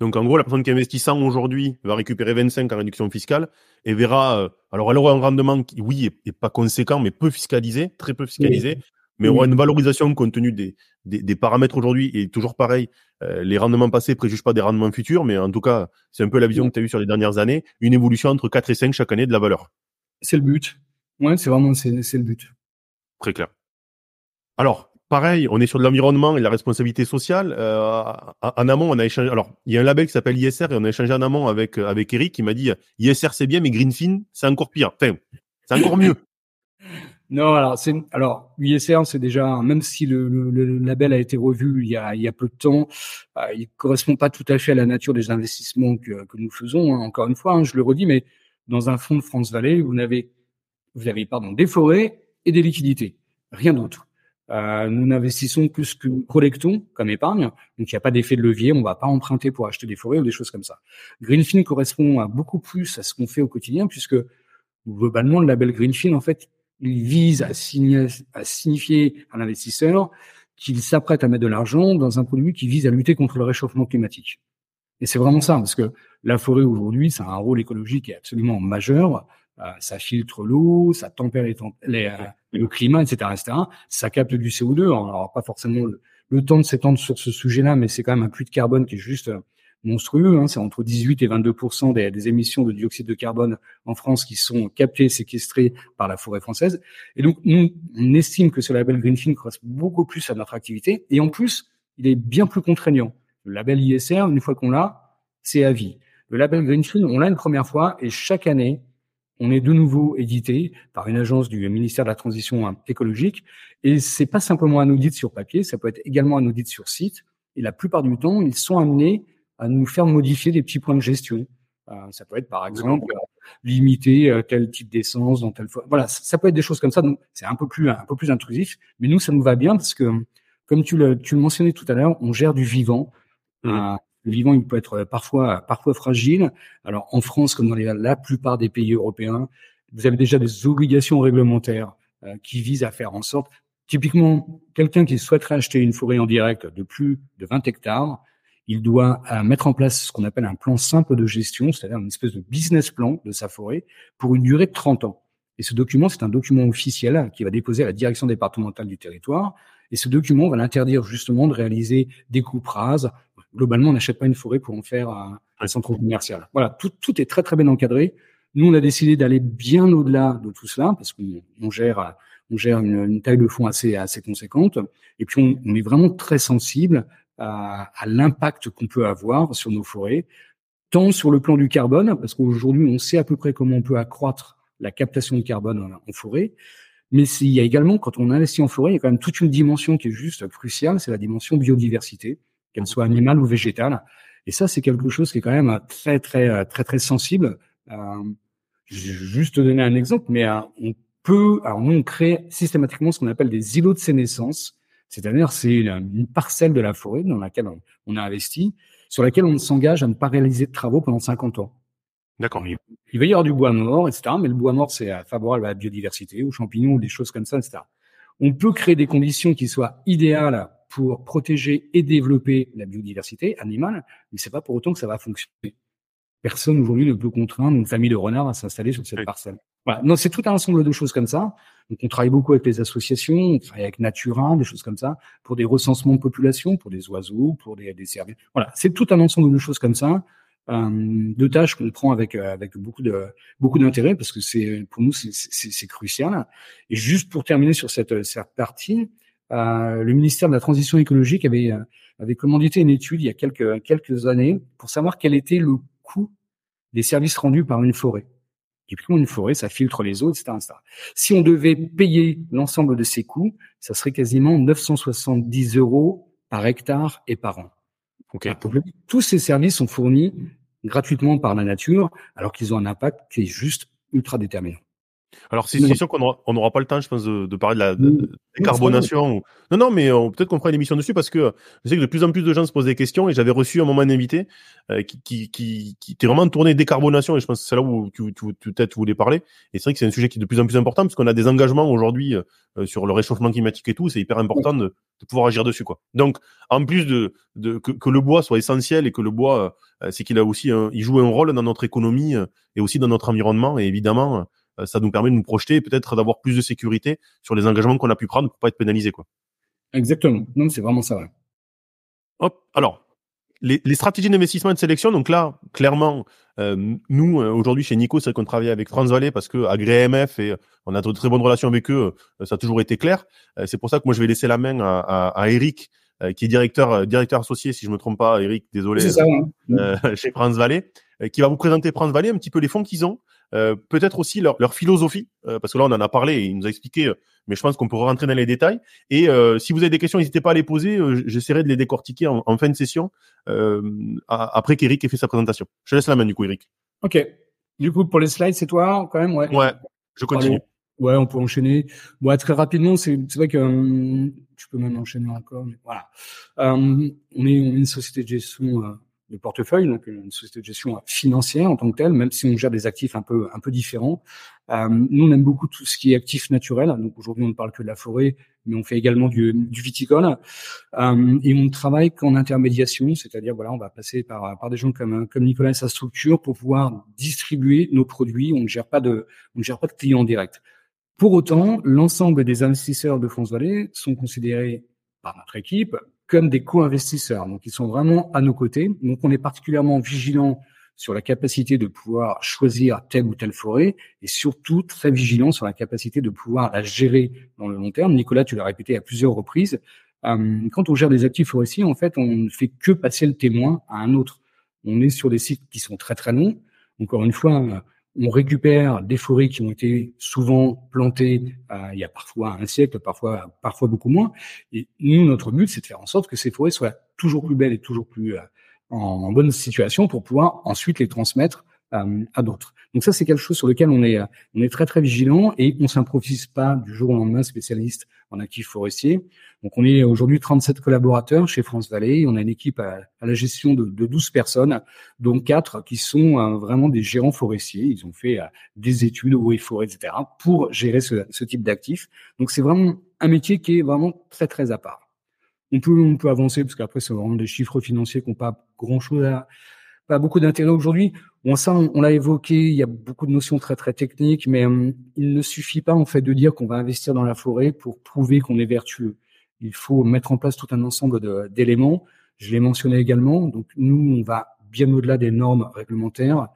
Donc en gros, la personne qui investit 100 aujourd'hui va récupérer 25 en réduction fiscale et verra, euh, alors elle aura un rendement qui, oui, est, pas conséquent, mais peu fiscalisé, très peu fiscalisé, mais aura une valorisation compte tenu des, des, paramètres aujourd'hui et toujours pareil, euh, les rendements passés préjugent pas des rendements futurs, mais en tout cas, c'est un peu la vision que tu as eue sur les dernières années, une évolution entre 4 et 5 chaque année de la valeur. C'est le but. Ouais, c'est vraiment c'est le but. Très clair. Alors, pareil, on est sur de l'environnement et de la responsabilité sociale. Euh, en amont, on a échangé. Alors, il y a un label qui s'appelle ISR et on a échangé en amont avec euh, avec Eric qui m'a dit ISR c'est bien, mais Greenfin c'est encore pire. Enfin, c'est encore mieux. <laughs> Non, alors c'est alors ISR c'est déjà même si le, le, label a été revu il y a il y a peu de temps, euh, il correspond pas tout à fait à la nature des investissements que que nous faisons. Hein. Encore une fois, hein, je le redis, mais dans un fonds de France Vallée, vous n'avez vous avez pardon des forêts et des liquidités, rien d'autre. Euh, nous n'investissons que ce que collectons comme épargne, donc il n'y a pas d'effet de levier, on ne va pas emprunter pour acheter des forêts ou des choses comme ça. Greenfin correspond à beaucoup plus à ce qu'on fait au quotidien, puisque globalement le label Greenfin, en fait, il vise à, à signifier à l'investisseur qu'il s'apprête à mettre de l'argent dans un produit qui vise à lutter contre le réchauffement climatique. Et c'est vraiment ça, parce que la forêt aujourd'hui, ça a un rôle écologique absolument majeur. Euh, ça filtre l'eau, ça tempère les, les, euh, le climat, etc., etc. Ça capte du CO2. On n'aura pas forcément le, temps de s'étendre sur ce sujet-là, mais c'est quand même un puits de carbone qui est juste euh, monstrueux. Hein. C'est entre 18 et 22 des, des, émissions de dioxyde de carbone en France qui sont captées, séquestrées par la forêt française. Et donc, nous, on estime que ce label Greenfin correspond beaucoup plus à notre activité. Et en plus, il est bien plus contraignant. Le label ISR, une fois qu'on l'a, c'est à vie. Le label Greenfin, on l'a une première fois et chaque année, on est de nouveau édité par une agence du ministère de la Transition écologique. Et c'est pas simplement un audit sur papier, ça peut être également un audit sur site. Et la plupart du temps, ils sont amenés à nous faire modifier des petits points de gestion. Euh, ça peut être par exemple euh, limiter euh, tel type d'essence dans telle fois. Voilà, ça, peut être des choses comme ça. Donc c'est un peu plus un peu plus intrusif, mais nous ça nous va bien parce que comme tu le tu le mentionnais tout à l'heure, on gère du vivant. Mmh. Le vivant, il peut être parfois parfois fragile. Alors en France, comme dans la plupart des pays européens, vous avez déjà des obligations réglementaires euh, qui visent à faire en sorte, typiquement, quelqu'un qui souhaiterait acheter une forêt en direct de plus de 20 hectares, il doit euh, mettre en place ce qu'on appelle un plan simple de gestion, c'est-à-dire une espèce de business plan de sa forêt pour une durée de 30 ans. Et ce document, c'est un document officiel qui va déposer à la direction départementale du territoire. Et ce document va l'interdire justement de réaliser des coupes rases. Globalement, on n'achète pas une forêt pour en faire un, centre commercial. Voilà, tout, tout est très très bien encadré. Nous, on a décidé d'aller bien au-delà de tout cela parce qu'on gère, on gère une, taille de fonds assez, assez conséquente. Et puis, on, on est vraiment très sensible à, à l'impact qu'on peut avoir sur nos forêts, tant sur le plan du carbone, parce qu'aujourd'hui, on sait à peu près comment on peut accroître la captation de carbone en, forêt. Mais il y a également, quand on investit en forêt, il y a quand même toute une dimension qui est juste cruciale, c'est la dimension biodiversité, qu'elle soit animale ou végétale. Et ça, c'est quelque chose qui est quand même très, très, très, très sensible. Euh, je vais juste te donner un exemple, mais euh, on peut, alors nous, on crée systématiquement ce qu'on appelle des îlots de sénescence. C'est-à-dire, c'est une, parcelle de la forêt dans laquelle on, a investi, sur laquelle on s'engage à ne pas réaliser de travaux pendant 50 ans. D'accord. Il va y avoir du bois mort, etc. Mais le bois mort, c'est favorable à la biodiversité, aux champignons, des choses comme ça, etc. On peut créer des conditions qui soient idéales pour protéger et développer la biodiversité animale, mais c'est pas pour autant que ça va fonctionner personne aujourd'hui ne peut contraindre une famille de renards à s'installer sur cette parcelle. Voilà. Non, c'est tout un ensemble de choses comme ça. Donc, on travaille beaucoup avec les associations, on travaille avec Natura, des choses comme ça, pour des recensements de population, pour des oiseaux, pour des, des services. Voilà, c'est tout un ensemble de choses comme ça, euh, de tâches qu'on prend avec euh, avec beaucoup de beaucoup d'intérêt parce que c'est pour nous c'est crucial. Et juste pour terminer sur cette cette partie, le ministère de la Transition écologique avait euh, avait commandité une étude il y a quelques quelques années pour savoir quel était le coût des services rendus par une forêt. Typiquement, une forêt, ça filtre les eaux, etc., Si on devait payer l'ensemble de ces coûts, ça serait quasiment 970 euros par hectare et par an. tous ces services sont fournis gratuitement par la nature, alors qu'ils ont un impact qui est juste ultra déterminant. Alors c'est sûr qu'on n'aura pas le temps, je pense, de, parler de la décarbonation. Non, non, mais peut-être qu'on fera une émission dessus parce que je sais que de plus en plus de gens se posent des questions et j'avais reçu un moment un invité euh, qui, qui, qui, qui était vraiment tourné décarbonation et je pense que c'est là où tu, tu, tu peut-être voulais parler. Et c'est vrai que c'est un sujet qui est de plus en plus important parce qu'on a des engagements aujourd'hui euh, sur le réchauffement climatique et tout. C'est hyper important de, de, pouvoir agir dessus, quoi. Donc, en plus de, de que, que le bois soit essentiel et que le bois, euh, c'est qu'il a aussi, il joue un rôle dans notre économie et aussi dans notre environnement et évidemment euh, ça nous permet de nous projeter et peut-être d'avoir plus de sécurité sur les engagements qu'on a pu prendre pour pas être pénalisé, quoi. Exactement. Non, c'est vraiment ça. Hop. Alors, les, les stratégies d'investissement et de sélection. Donc là, clairement, euh, nous euh, aujourd'hui chez Nico, c'est qu'on travaille avec France Vallée parce que AgréMF et on a de très bonnes relations avec eux. ça a toujours été clair. c'est pour ça que moi je vais laisser la main à, à, à Eric qui est directeur directeur associé, si je me trompe pas, Eric, désolé, ça, hein. <laughs> chez France Vallée, qui va vous présenter France Vallée, un petit peu les fonds qu'ils ont, euh, peut-être aussi leur, leur philosophie, euh, parce que là on en a parlé et il nous a expliqué, euh, mais je pense qu'on pourra rentrer dans les détails. Et si vous avez des questions, n'hésitez pas à les poser. J'essaierai de les décortiquer en, en fin de session après qu'Eric ait fait sa présentation. Je laisse la main du coup, Eric. Ok. Du coup, pour les slides, c'est toi quand même, ouais. Ouais. Je continue. Ouais, on peut enchaîner. Bon, très rapidement, c'est vrai que tu peux même enchaîner encore. Mais voilà. on, est, on, est, une société de gestion de portefeuille, donc une société de gestion financière en tant que telle, même si on gère des actifs un peu un peu différents. Euh, nous, on aime beaucoup tout ce qui est actif naturel. Donc aujourd'hui, on ne parle que de la forêt, mais on fait également du, du viticole. Euh, et on travaille qu'en intermédiation, c'est-à-dire voilà, on va passer par par des gens comme comme Nicolas et sa structure pour pouvoir distribuer nos produits. On ne gère pas de on ne gère pas de clients directs. Pour autant, l'ensemble des investisseurs de France Vallée sont considérés par notre équipe comme des co-investisseurs. Donc, ils sont vraiment à nos côtés. Donc, on est particulièrement vigilant sur la capacité de pouvoir choisir telle ou telle forêt et surtout très vigilant sur la capacité de pouvoir la gérer dans le long terme. Nicolas, tu l'as répété à plusieurs reprises. Euh, quand on gère des actifs forestiers, en fait, on ne fait que passer le témoin à un autre. On est sur des sites qui sont très très longs. Encore une fois, on récupère des forêts qui ont été souvent plantées euh, il y a parfois un siècle, parfois parfois beaucoup moins. Et nous, notre but, c'est de faire en sorte que ces forêts soient toujours plus belles et toujours plus euh, en, bonne situation pour pouvoir ensuite les transmettre euh, à d'autres. Donc ça, c'est quelque chose sur lequel on est, on est très très vigilant et on s'improvise pas du jour au lendemain spécialiste en actifs forestiers. Donc on est aujourd'hui 37 collaborateurs chez France Vallée. On a une équipe à, la gestion de, de, 12 personnes, dont quatre qui sont euh, vraiment des gérants forestiers. Ils ont fait euh, des études au et forêt, etc. pour gérer ce, ce type d'actifs. Donc c'est vraiment un métier qui est vraiment très très à part. On peut, on peut avancer parce qu'après c'est vraiment des chiffres financiers qui n'ont pas grand chose à, pas beaucoup d'intérêt aujourd'hui. Bon, ça, on, l'a évoqué, il y a beaucoup de notions très très techniques, mais hum, il ne suffit pas en fait de dire qu'on va investir dans la forêt pour prouver qu'on est vertueux. Il faut mettre en place tout un ensemble d'éléments. Je l'ai mentionné également. Donc nous, on va bien au-delà des normes réglementaires,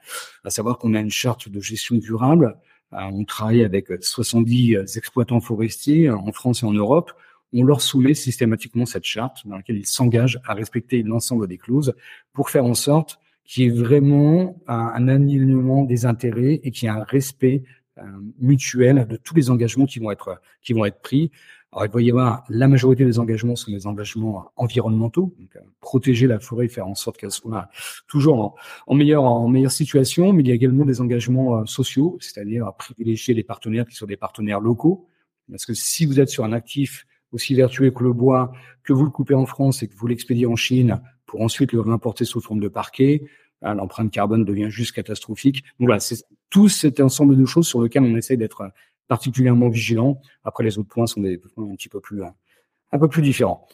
à savoir qu'on a une charte de gestion durable. Euh, on travaille avec 70 exploitants forestiers en France et en Europe on leur soumet systématiquement cette charte dans laquelle ils s'engagent à respecter l'ensemble des clauses pour faire en sorte qui est vraiment un, alignement des intérêts et qui a un respect euh, mutuel de tous les engagements qui vont être qui vont être pris. Alors, il va y avoir la majorité des engagements sont des engagements environnementaux, donc, euh, protéger la forêt, faire en sorte qu'elle soit toujours en, en, meilleure en meilleure situation, mais il y a également des engagements euh, sociaux, c'est-à-dire privilégier les partenaires qui sont des partenaires locaux, parce que si vous êtes sur un actif aussi vertueux que le bois, que vous le coupez en France et que vous l'expédiez en Chine, pour ensuite le réimporter sous forme de parquet, hein, l'empreinte carbone devient juste catastrophique. Donc voilà, c'est tout cet ensemble de choses sur lesquelles on essaie d'être particulièrement vigilant. Après, les autres points sont des points un petit peu plus, un peu plus différents.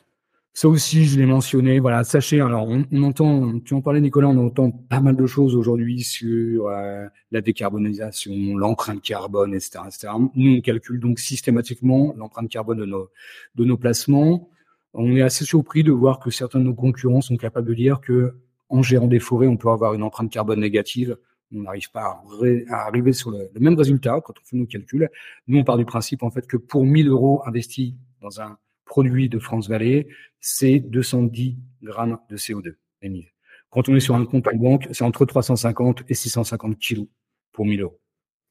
Ça aussi, je l'ai mentionné. Voilà, sachez. Alors, on, entend, tu en parlais, Nicolas, on entend pas mal de choses aujourd'hui sur euh, la décarbonisation, l'empreinte carbone, etc., etc. Nous, on calcule donc systématiquement l'empreinte carbone de nos de nos placements. On est assez surpris de voir que certains de nos concurrents sont capables de dire que en gérant des forêts, on peut avoir une empreinte carbone négative. On n'arrive pas à, arriver sur le, même résultat quand on fait nos calculs. Nous, on part du principe en fait que pour 1000 euros investis dans un produit de France Vallée, c'est 210 grammes de CO2 émis. Quand on est sur un compte en banque, c'est entre 350 et 650 kilos pour 1000 euros.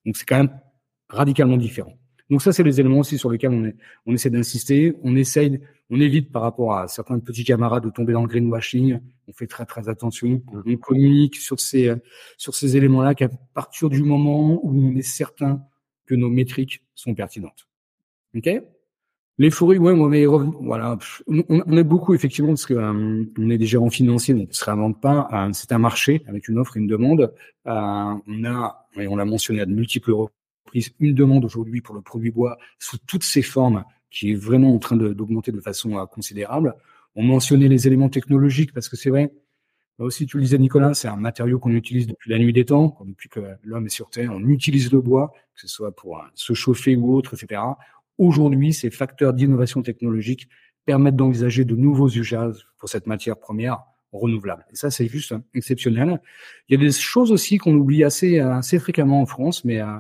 Donc c'est quand même radicalement différent. Donc ça, c'est les éléments aussi sur lesquels on, est, on essaie d'insister. On essaye, on évite par rapport à certains petits camarades de tomber dans le greenwashing. On fait très très attention. On communique sur ces sur ces éléments-là qu'à partir du moment où on est certain que nos métriques sont pertinentes. Ok? Forêts, ouais, mais voilà, on, on est beaucoup effectivement parce que euh, on est des gérants financiers, donc on se réinvente pas. Euh, c'est un marché avec une offre et une demande. Euh, on a, et on l'a mentionné à de multiples une demande aujourd'hui pour le produit bois sous toutes ses formes qui est vraiment en train d'augmenter de, façon euh, considérable. On mentionnait les éléments technologiques parce que c'est vrai, là aussi tu le disais Nicolas, c'est un matériau qu'on utilise depuis la nuit des temps, depuis que l'homme est sur Terre, on utilise le bois, que ce soit pour euh, se chauffer ou autre, etc. Aujourd'hui, ces facteurs d'innovation technologique permettent d'envisager de nouveaux usages pour cette matière première renouvelable. Et ça, c'est juste exceptionnel. Il y a des choses aussi qu'on oublie assez, assez fréquemment en France, mais euh,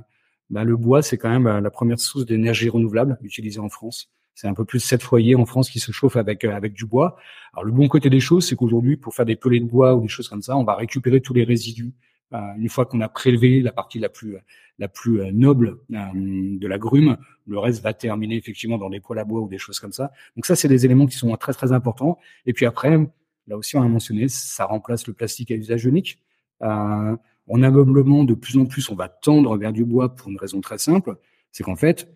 bah, le bois, c'est quand même euh, la première source d'énergie renouvelable utilisée en France. C'est un peu plus de 7 foyers en France qui se chauffent avec euh, avec du bois. Alors le bon côté des choses, c'est qu'aujourd'hui, pour faire des pelets de bois ou des choses comme ça, on va récupérer tous les résidus une fois qu'on a prélevé la partie la plus la plus noble de la grume. Le reste va terminer effectivement dans des poêles à bois ou des choses comme ça. Donc ça, c'est des éléments qui sont très très importants. Et puis après, là aussi on a mentionné, ça remplace le plastique à usage unique. Euh, en ameublement, de plus en plus, on va tendre vers du bois pour une raison très simple, c'est qu'en fait,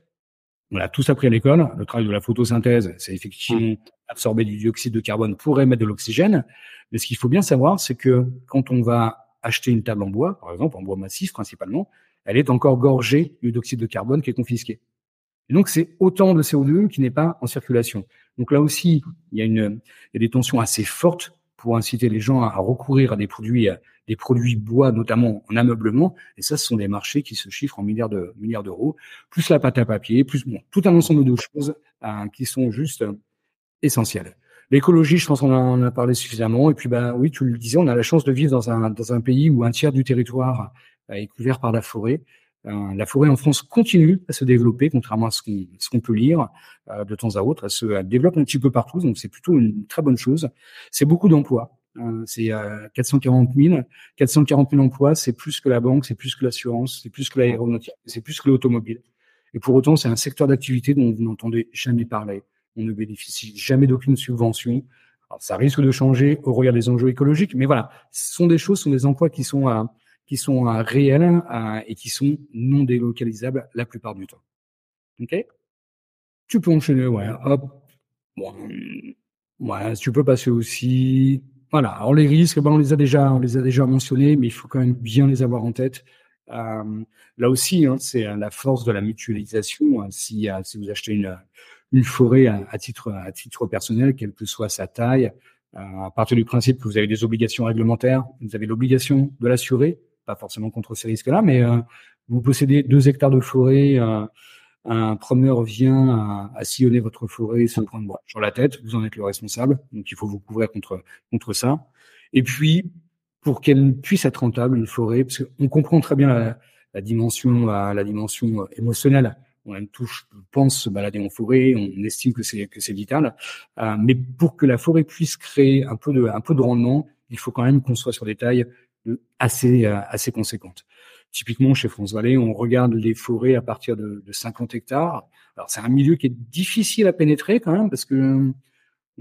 on a tous appris à l'école, le travail de la photosynthèse, c'est effectivement absorber du dioxyde de carbone pour émettre de l'oxygène. Mais ce qu'il faut bien savoir, c'est que quand on va acheter une table en bois, par exemple en bois massif principalement, elle est encore gorgée du dioxyde de carbone qui est confisqué. Donc c'est autant de CO2 qui n'est pas en circulation. Donc là aussi, il y a, des tensions assez fortes pour inciter les gens à recourir à des produits, bois, notamment en ameublement. Et ça, ce sont des marchés qui se chiffrent en milliards de milliards d'euros, plus la pâte à papier, plus tout un ensemble de choses euh, qui sont juste euh, essentielles. L'écologie, je pense qu'on en a parlé suffisamment. Et puis, ben oui, tu le disais, on a la chance de vivre dans un dans un pays où un tiers du territoire est couvert par la forêt. Euh, la forêt en France continue à se développer, contrairement à ce qu'on peut lire euh, de temps à autre. Elle se développe un petit peu partout, donc c'est plutôt une très bonne chose. C'est beaucoup d'emplois. Euh, c'est 440 000. 440 000 emplois, c'est plus que la banque, c'est plus que l'assurance, c'est plus que l'aéronautique, c'est plus que l'automobile. Et pour autant, c'est un secteur d'activité dont vous n'entendez jamais parler. On ne bénéficie jamais d'aucune subvention. Alors, ça risque de changer au regard des enjeux écologiques, mais voilà, ce sont des choses, ce sont des emplois qui sont qui sont réels et qui sont non délocalisables la plupart du temps. Ok? Tu peux enchaîner, ouais, hop. Bon, ouais, tu peux passer aussi. Voilà. Alors les risques, ben on les a déjà, on les a déjà mentionnés, mais il faut quand même bien les avoir en tête. Euh, là aussi, hein, c'est la force de la mutualisation. Hein. Si, euh, si vous achetez une, une forêt à, titre, à titre personnel, quelle que soit sa taille, euh, à partir du principe que vous avez des obligations réglementaires, vous avez l'obligation de l'assurer, pas forcément contre ces risques-là, mais vous possédez deux hectares de forêt, un promeneur vient à, sillonner votre forêt sans prendre bon, sur la tête, vous en êtes le responsable, donc il faut vous couvrir contre contre ça. Et puis pour qu'elle puisse être rentable, une forêt, parce qu'on comprend très bien la, la dimension, la, dimension émotionnelle. On aime tous, pense, se balader en forêt, on estime que c'est que c'est vital. Euh, mais pour que la forêt puisse créer un peu de un peu de rendement, il faut quand même qu'on soit sur des tailles assez euh, assez conséquentes. Typiquement, chez France Vallée, on regarde les forêts à partir de, de 50 hectares. Alors, c'est un milieu qui est difficile à pénétrer quand même, parce que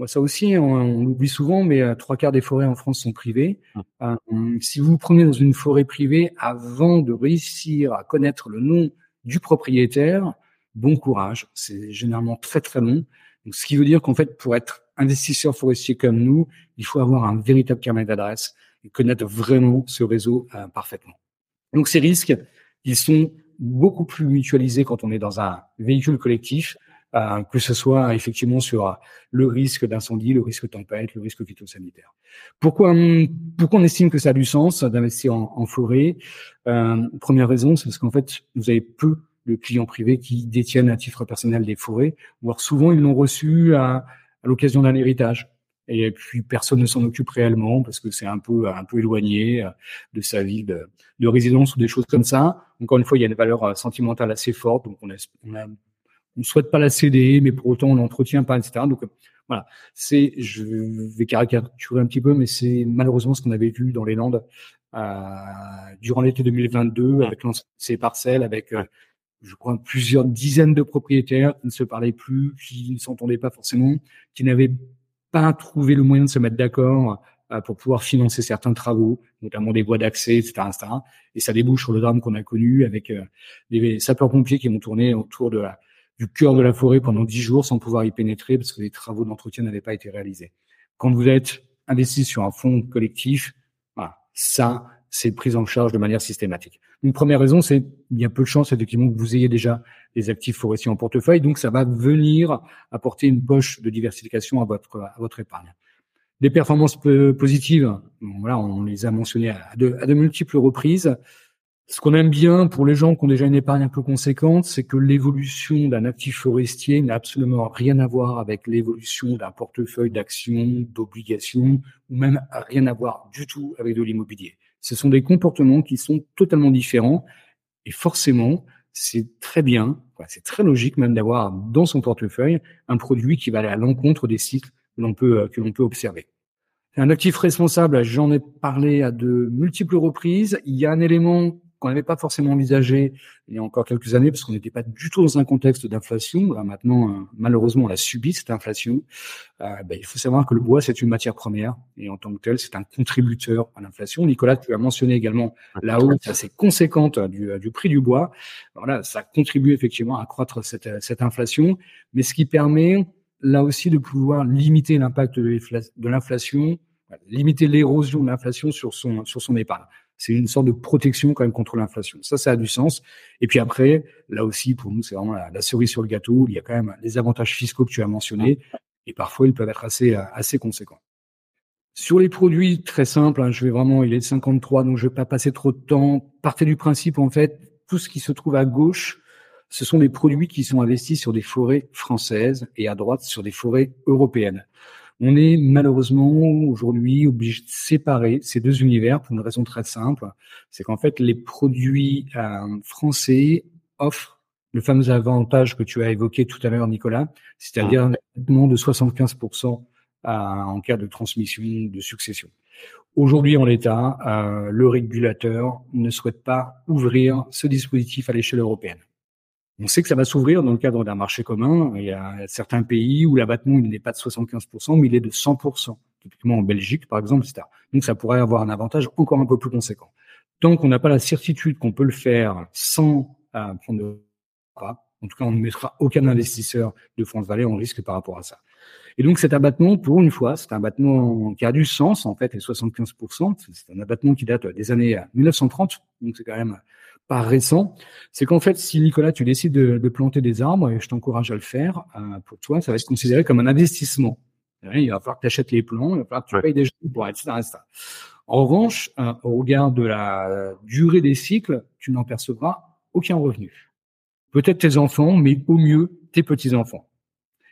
ça aussi, on, l'oublie souvent, mais euh, trois quarts des forêts en France sont privées. Euh, si vous vous prenez dans une forêt privée, avant de réussir à connaître le nom du propriétaire, bon courage. C'est généralement très très long. Donc, ce qui veut dire qu'en fait, pour être investisseur forestier comme nous, il faut avoir un véritable carnet d'adresses et connaître vraiment ce réseau euh, parfaitement. Donc, ces risques, ils sont beaucoup plus mutualisés quand on est dans un véhicule collectif que ce soit effectivement sur euh, le risque d'incendie, le risque tempête, le risque phytosanitaire. Pourquoi, pourquoi on estime que ça a du sens d'investir en, en, forêt? Euh, Première raison, c'est parce qu'en fait, vous avez peu de clients privés qui détiennent à titre personnel des forêts, voire souvent ils l'ont reçu à, l'occasion d'un héritage. Et puis personne ne s'en occupe réellement parce que c'est un peu un peu éloigné euh, de sa ville de, de, résidence ou des choses comme ça. Encore une fois, il y a une valeur sentimentale assez forte, donc on a, on a on ne souhaite pas la céder, mais pour autant on l'entretient pas, etc. Donc voilà, c'est, je vais caricaturer un petit peu, mais c'est malheureusement ce qu'on avait vu dans les Landes euh, durant l'été 2022 avec ces parcelles, avec euh, je crois plusieurs dizaines de propriétaires qui ne se parlaient plus, qui ne s'entendaient pas forcément, qui n'avaient pas trouvé le moyen de se mettre d'accord euh, pour pouvoir financer certains travaux, notamment des voies d'accès, etc., etc. Et ça débouche sur le drame qu'on a connu avec euh, des sapeurs-pompiers qui vont tourner autour de la du cœur de la forêt pendant dix jours sans pouvoir y pénétrer parce que les travaux d'entretien n'avaient pas été réalisés. Quand vous êtes investi sur un fonds collectif, voilà, ça, c'est pris en charge de manière systématique. Une première raison, c'est il y a peu de chances effectivement que vous ayez déjà des actifs forestiers en portefeuille, donc ça va venir apporter une poche de diversification à votre épargne. Des performances positives, voilà, on les a mentionnées à de multiples reprises. Ce qu'on aime bien pour les gens qui ont déjà une épargne un peu conséquente, c'est que l'évolution d'un actif forestier n'a absolument rien à voir avec l'évolution d'un portefeuille d'actions, d'obligations, ou même rien à voir du tout avec de l'immobilier. Ce sont des comportements qui sont totalement différents et forcément, c'est très bien, c'est très logique même d'avoir dans son portefeuille un produit qui va aller à l'encontre des cycles que l'on peut, que l'on peut observer. Un actif responsable, j'en ai parlé à de multiples reprises. Il y a un élément qu'on n'avait pas forcément envisagé il y a encore quelques années, parce qu'on n'était pas du tout dans un contexte d'inflation. Là, maintenant, euh, malheureusement, on a subi cette inflation. Euh, ben, il faut savoir que le bois, c'est une matière première, et en tant que tel, c'est un contributeur à l'inflation. Nicolas, tu as mentionné également la hausse assez conséquente du, du prix du bois. Voilà, ça contribue effectivement à accroître cette, cette inflation, mais ce qui permet là aussi de pouvoir limiter l'impact de l'inflation, limiter l'érosion de l'inflation sur son, sur son épargne c'est une sorte de protection quand même contre l'inflation. Ça, ça a du sens. Et puis après, là aussi, pour nous, c'est vraiment la, cerise sur le gâteau. Il y a quand même les avantages fiscaux que tu as mentionnés, et parfois ils peuvent être assez assez conséquents. Sur les produits, très simple, hein, je vais vraiment, il est 53, donc je vais pas passer trop de temps. Partez du principe, en fait, tout ce qui se trouve à gauche, ce sont des produits qui sont investis sur des forêts françaises et à droite sur des forêts européennes. On est malheureusement aujourd'hui obligé de séparer ces deux univers pour une raison très simple, c'est qu'en fait les produits euh, français offrent le fameux avantage que tu as évoqué tout à l'heure, Nicolas, c'est-à-dire un traitement de 75% euh, en cas de transmission de succession. Aujourd'hui, en l'état, euh, le régulateur ne souhaite pas ouvrir ce dispositif à l'échelle européenne. On sait que ça va s'ouvrir dans le cadre d'un marché commun. Il y a certains pays où l'abattement n'est pas de 75%, mais il est de 100%. Typiquement en Belgique, par exemple, etc. Donc ça pourrait avoir un avantage encore un peu plus conséquent. tant qu'on n'a pas la certitude qu'on peut le faire sans euh, prendre de en tout cas, on ne mettra aucun investisseur de France Vallée en risque par rapport à ça. Et donc cet abattement, pour une fois, c'est un abattement qui a du sens en fait, et 75%, c'est un abattement qui date des années 1930, donc c'est quand même pas récent. C'est qu'en fait, si Nicolas, tu décides de, de, planter des arbres, et je t'encourage à le faire, euh, pour toi, ça va être considéré comme un investissement. Il va falloir que tu achètes les plants, il va falloir que tu payes des gens pour ça. En revanche, euh, au regard de la durée des cycles, tu n'en percevras aucun revenu. Peut-être tes enfants, mais au mieux tes petits-enfants.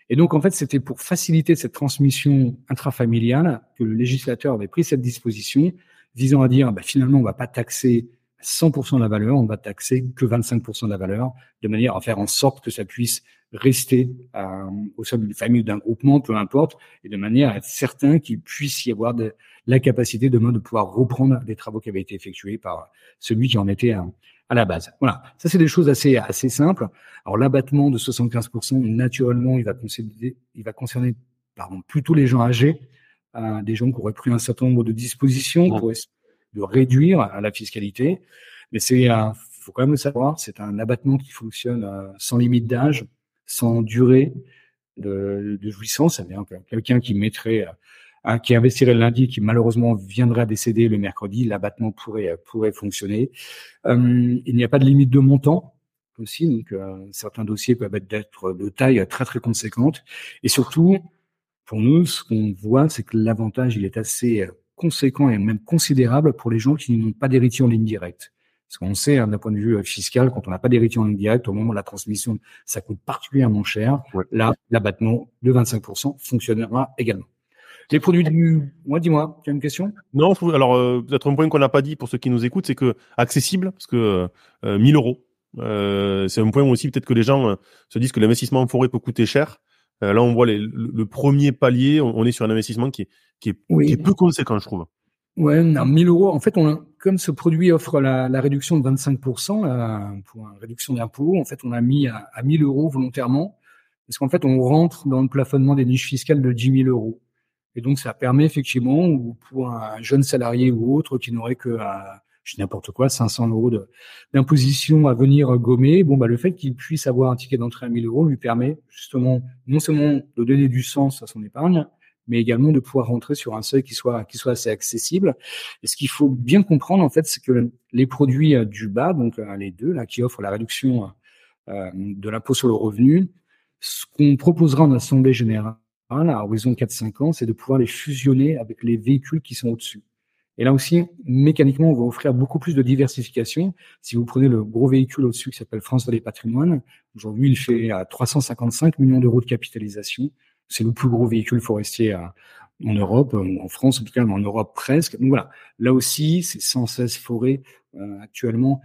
Et donc, en fait, c'était pour faciliter cette transmission intrafamiliale que le législateur avait pris cette disposition visant à dire, bah, finalement, on va pas taxer 100% de la valeur, on va taxer que 25% de la valeur, de manière à faire en sorte que ça puisse rester euh, au sein d'une famille ou d'un groupement, peu importe, et de manière à être certain qu'il puisse y avoir de, la capacité demain de pouvoir reprendre des travaux qui avaient été effectués par celui qui en était à, à la base. Voilà, ça c'est des choses assez assez simples. Alors l'abattement de 75%, naturellement, il va concerner, il va concerner pardon, plutôt les gens âgés, euh, des gens qui auraient pris un certain nombre de dispositions pour de réduire la fiscalité. Mais c'est un, faut quand même le savoir, c'est un abattement qui fonctionne euh, sans limite d'âge, sans durée de, de jouissance. Quelqu'un qui mettrait, euh, qui investirait le lundi, qui malheureusement viendrait à décéder le mercredi, l'abattement pourrait euh, pourrait fonctionner. il n'y a pas de limite de montant aussi, donc certains dossiers peuvent être de taille très très conséquente. Et surtout, pour nous, ce qu'on voit, c'est que l'avantage, il est assez conséquent et même considérable pour les gens qui n'ont pas d'héritier en ligne directe. Parce qu'on sait, hein, d'un point de vue euh, fiscal, quand on n'a pas d'héritier en ligne directe, au moment de la transmission, ça coûte particulièrement cher. Là, l'abattement de 25% fonctionnera également. Les produits du... Moi, dis-moi, tu as une question? Non, alors euh, peut-être un point qu'on n'a pas dit pour ceux qui nous écoutent, c'est que accessible, parce que euh, 1000 euros, euh, c'est un point aussi peut-être que les gens se disent que l'investissement en forêt peut coûter cher. Euh, là, on voit les, le, premier palier, on, est sur un investissement qui est, qui est, qui est peu conséquent, je trouve. Ouais, 1000 euros. En fait, on comme ce produit offre la, la réduction de 25% euh, pour une réduction d'impôt, en fait, on a mis à, à 1000 euros volontairement, parce qu'en fait, on rentre dans le plafonnement des niches fiscales de 10 000 euros. Et donc, ça permet effectivement, ou pour un jeune salarié ou autre qui n'aurait que, euh, je n'importe quoi, 500 euros d'imposition à venir gommer, bon, bah, le fait qu'il puisse avoir un ticket d'entrée à 1000 euros lui permet justement non seulement de donner du sens à son épargne, mais également de pouvoir rentrer sur un seuil qui soit qui soit assez accessible. Et ce qu'il faut bien comprendre en fait, c'est que les produits euh, du bas, donc euh, les deux là, qui offrent la réduction euh, de l'impôt sur le revenu, ce qu'on proposera en assemblée générale à horizon 4-5 ans, c'est de pouvoir les fusionner avec les véhicules qui sont au-dessus. Et là aussi, mécaniquement, on va offrir beaucoup plus de diversification. Si vous prenez le gros véhicule au-dessus qui s'appelle France Vallée Patrimoine, aujourd'hui, il fait à 355 millions d'euros de capitalisation. C'est le plus gros véhicule forestier en Europe, en France en tout cas, mais en Europe presque. Donc voilà, là aussi, c'est 116 forêts euh, actuellement.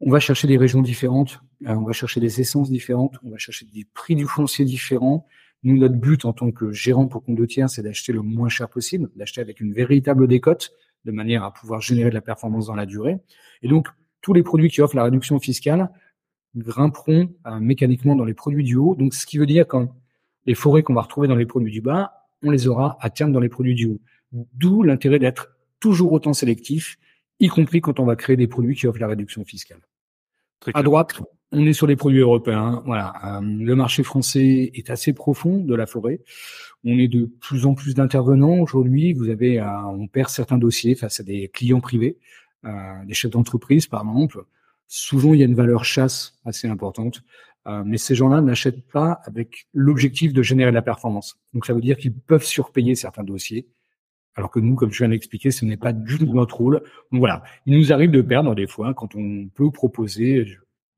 On va chercher des régions différentes, euh, on va chercher des essences différentes, on va chercher des prix du foncier différents. Nous, notre but en tant que gérant pour compte de tiers, c'est d'acheter le moins cher possible, d'acheter avec une véritable décote, de manière à pouvoir générer de la performance dans la durée. Et donc, tous les produits qui offrent la réduction fiscale grimperont euh, mécaniquement dans les produits du haut. Donc, ce qui veut dire quand les forêts qu'on va retrouver dans les produits du bas, on les aura à terme dans les produits du haut. D'où l'intérêt d'être toujours autant sélectif, y compris quand on va créer des produits qui offrent la réduction fiscale. à droite, on est sur les produits européens. Voilà, euh, le marché français est assez profond de la forêt. On est de plus en plus d'intervenants aujourd'hui. Vous avez, euh, on perd certains dossiers face à des clients privés, euh, des chefs d'entreprise par exemple. Souvent, il y a une valeur chasse assez importante. Mais ces gens-là n'achètent pas avec l'objectif de générer de la performance. Donc ça veut dire qu'ils peuvent surpayer certains dossiers, alors que nous, comme je viens d'expliquer, ce n'est pas du tout notre rôle. Voilà, il nous arrive de perdre des fois quand on peut proposer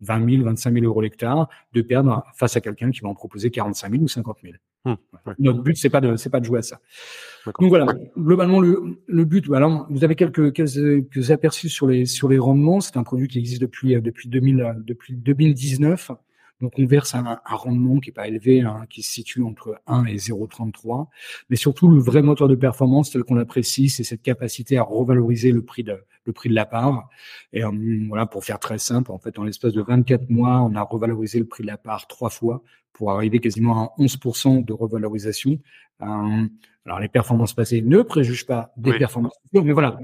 20 000, 25 000 euros l'hectare, de perdre face à quelqu'un qui va en proposer 45 000 ou 50 000. Hum, Notre but, c'est pas de, c'est pas de jouer à ça. Donc voilà, globalement le, le but. Alors, vous avez quelques, quelques aperçus sur les sur les rendements. C'est un produit qui existe depuis depuis 2000 depuis 2019. Donc on verse un, un rendement qui est pas élevé, hein, qui se situe entre 1 et 0,33. Mais surtout, le vrai moteur de performance tel qu'on l'apprécie, c'est cette capacité à revaloriser le prix de le prix de la part. Et euh, voilà, pour faire très simple, en fait, en l'espace de 24 mois, on a revalorisé le prix de la part trois fois pour arriver quasiment à 11% de revalorisation. Euh, alors les performances passées ne préjugent pas des performances futures, mais voilà,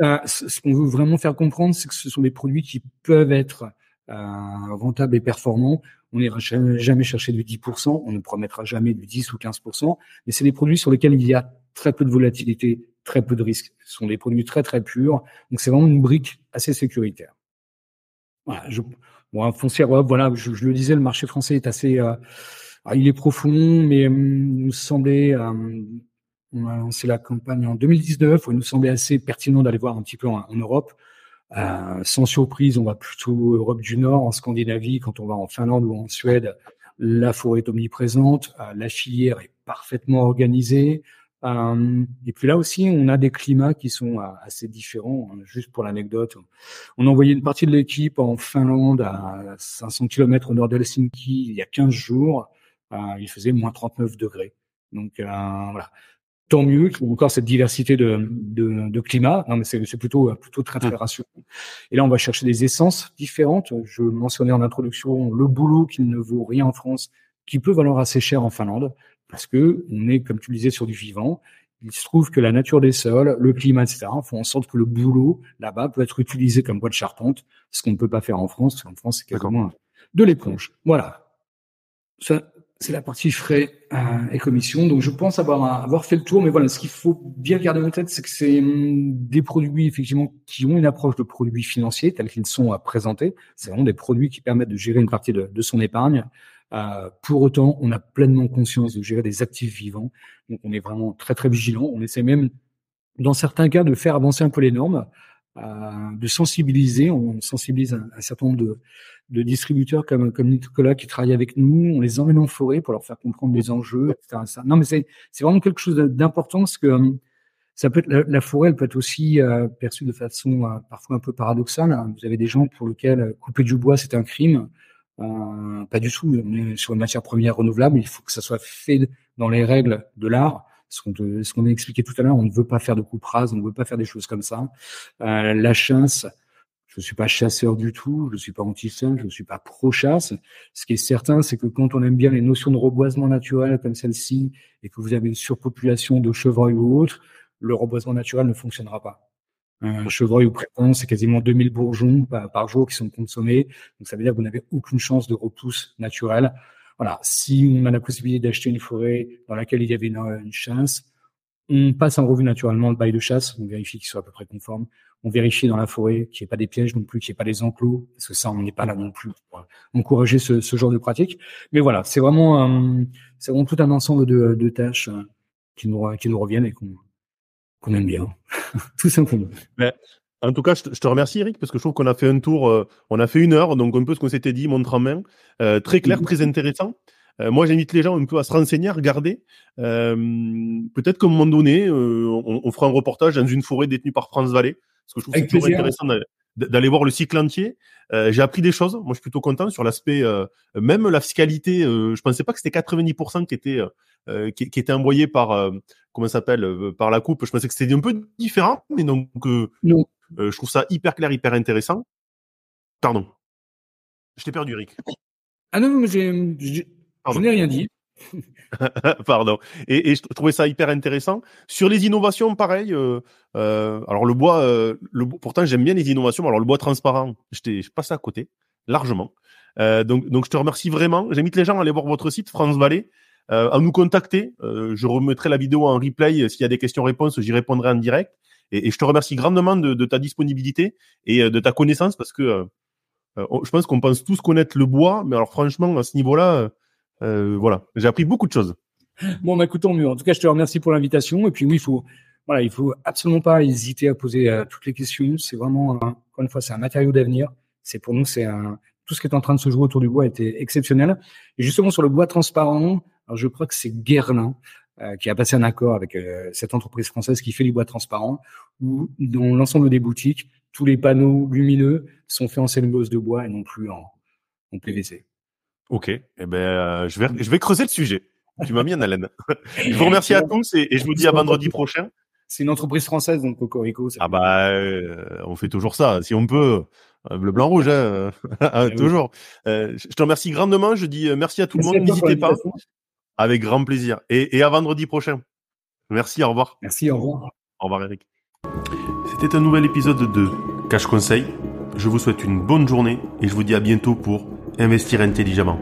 euh, Ce qu'on veut vraiment faire comprendre, c'est que ce sont des produits qui peuvent être euh, rentables et performants. On n'ira jamais, chercher du 10%, on ne promettra jamais du 10 ou 15%, mais c'est des produits sur lesquels il y a très peu de volatilité, très peu de risques. Ce sont des produits très très purs, donc c'est vraiment une brique assez sécuritaire. Voilà, je, bon, foncière, voilà, je, le disais, le marché français est assez, euh, il est profond, mais hum, il nous semblait, euh, on a lancé la campagne en 2019, où il nous semblait assez pertinent d'aller voir un petit peu en Europe. Euh, sans surprise, on va plutôt Europe du Nord, en Scandinavie, quand on va en Finlande ou en Suède, la forêt est omniprésente, euh, la filière est parfaitement organisée. Euh, et puis là aussi, on a des climats qui sont assez différents. Juste pour l'anecdote, on a envoyé une partie de l'équipe en Finlande à 500 km au nord d'Helsinki il y a 15 jours. il faisait moins 39 degrés. Donc voilà, tant mieux qu'il y ait encore cette diversité de, de, de climat. Non, mais c'est, plutôt plutôt très très mmh. rassurant. Et là, on va chercher des essences différentes. Je mentionnais en introduction le boulot qui ne vaut rien en France, qui peut valoir assez cher en Finlande, parce que on est, comme tu le disais, sur du vivant. Il se trouve que la nature des sols, le climat, etc., font en sorte que le boulot là-bas peut être utilisé comme bois de charpente, ce qu'on ne peut pas faire en France. En France, c'est quasiment de l'éponge. Voilà. Ça, c'est la partie frais euh, et commission. Donc, je pense avoir avoir fait le tour. Mais voilà, ce qu'il faut bien garder en tête, c'est que c'est hum, des produits effectivement qui ont une approche de produits financiers tels qu'ils sont à présenter. C'est vraiment des produits qui permettent de gérer une partie de, de son épargne. Euh, pour autant, on a pleinement conscience de gérer des actifs vivants. Donc, on est vraiment très très vigilant. On essaie même, dans certains cas, de faire avancer un peu les normes, euh, de sensibiliser. On sensibilise un, certain nombre de distributeurs comme, comme Nicolas qui travaillent avec nous, on les emmène en forêt pour leur faire comprendre les enjeux, etc. Non, mais c'est, vraiment quelque chose d'important parce que euh, ça peut être, la, forêt, elle peut être aussi euh, perçue de façon euh, parfois un peu paradoxale. Vous avez des gens pour lesquels couper du bois, c'est un crime. pas du tout. On est sur une matière première renouvelable. Il faut que ça soit fait dans les règles de l'art. Ce qu'on, a expliqué tout à l'heure, on ne veut pas faire de coupe rase, on ne veut pas faire des choses comme ça. la chasse, je suis pas chasseur du tout, je suis pas anti-chasse, je suis pas pro-chasse. Ce qui est certain, c'est que quand on aime bien les notions de reboisement naturel comme celle-ci, et que vous avez une surpopulation de chevreuils ou autres, le reboisement naturel ne fonctionnera pas. Un chevreuil ou prétend, c'est quasiment 2000 bourgeons par jour qui sont consommés. Donc ça veut dire que vous n'avez aucune chance de repousse naturelle. Voilà. Si on a la possibilité d'acheter une forêt dans laquelle il y avait une, chasse, on passe en revue naturellement le bail de chasse, on vérifie qu'il soit à peu près conforme on vérifie dans la forêt qu'il n'y ait pas des pièges non plus, qu'il n'y ait pas des enclos, parce que ça, on n'est pas là non plus pour encourager ce, genre de pratique. Mais voilà, c'est vraiment, vraiment tout un ensemble de, tâches euh, qui nous, reviennent et qu'on aime bien, <laughs> tout simplement. En tout cas, je te, remercie Eric, parce que je trouve qu'on a fait un tour, euh, on a fait une heure, donc un peu ce qu'on s'était dit, montre en main, très clair, très intéressant. moi, j'invite les gens un peu à se renseigner, à regarder. Peut-être qu'à un moment donné, on, on, fera un reportage dans une forêt détenue par France Vallée. Parce que je trouve que c'est toujours intéressant d'aller voir le cycle entier. Euh, j'ai appris des choses. Moi, je suis plutôt content sur l'aspect, euh, même la fiscalité. Euh, je pensais pas que c'était 90% qui était euh, qui, qui, était envoyé par euh, comment s'appelle par la coupe. Je pensais que c'était un peu différent, mais donc non. je trouve ça hyper clair, hyper intéressant. Pardon, je t'ai perdu, Eric. Ah non, mais j'ai, je n'ai rien dit. <laughs> Pardon. Et, et, je trouvais ça hyper intéressant. Sur les innovations, pareil. Euh, euh, alors le bois, euh, le, pourtant j'aime bien les innovations. Alors le bois transparent, je passe à côté largement. Euh, donc, donc je te remercie vraiment. J'invite les gens à aller voir votre site France Vallée, euh, à nous contacter. Euh, je remettrai la vidéo en replay s'il y a des questions-réponses, j'y répondrai en direct. Et, et, je te remercie grandement de, de, ta disponibilité et de ta connaissance parce que je pense qu'on pense tous connaître le bois, mais alors franchement à ce niveau-là euh, voilà, j'ai appris beaucoup de choses. Bon, bah, écoutons mieux. En tout cas, je te remercie pour l'invitation. Et puis oui, il faut, voilà, il faut absolument pas hésiter à poser euh, toutes les questions. C'est vraiment, encore une fois, c'est un matériau d'avenir. C'est pour nous, c'est un, tout ce qui est en train de se jouer autour du bois était exceptionnel. Et justement sur le bois transparent, alors je crois que c'est Guerlain euh, qui a passé un accord avec cette entreprise française qui fait les bois transparents, où dans l'ensemble des boutiques, tous les panneaux lumineux sont faits en cellulose de bois et non plus en, en PVC. Ok, eh ben, euh, je, vais, je vais creuser le sujet. Tu m'as mis en haleine. <laughs> je vous remercie à tous et, je vous dis à vendredi prochain. C'est une entreprise française, donc Cocorico. Ah bah, euh, on fait toujours ça, si on peut. Euh, le blanc rouge, hein, <laughs> eh toujours. je te remercie grandement. Je dis merci à tout le monde. N'hésitez pas. Avec grand plaisir. Et, et à vendredi prochain. Merci. Au revoir. Merci. Au revoir. Au revoir, Eric. C'était un nouvel épisode de Cash Conseil. Je vous souhaite une bonne journée et je vous dis à bientôt pour investir intelligemment.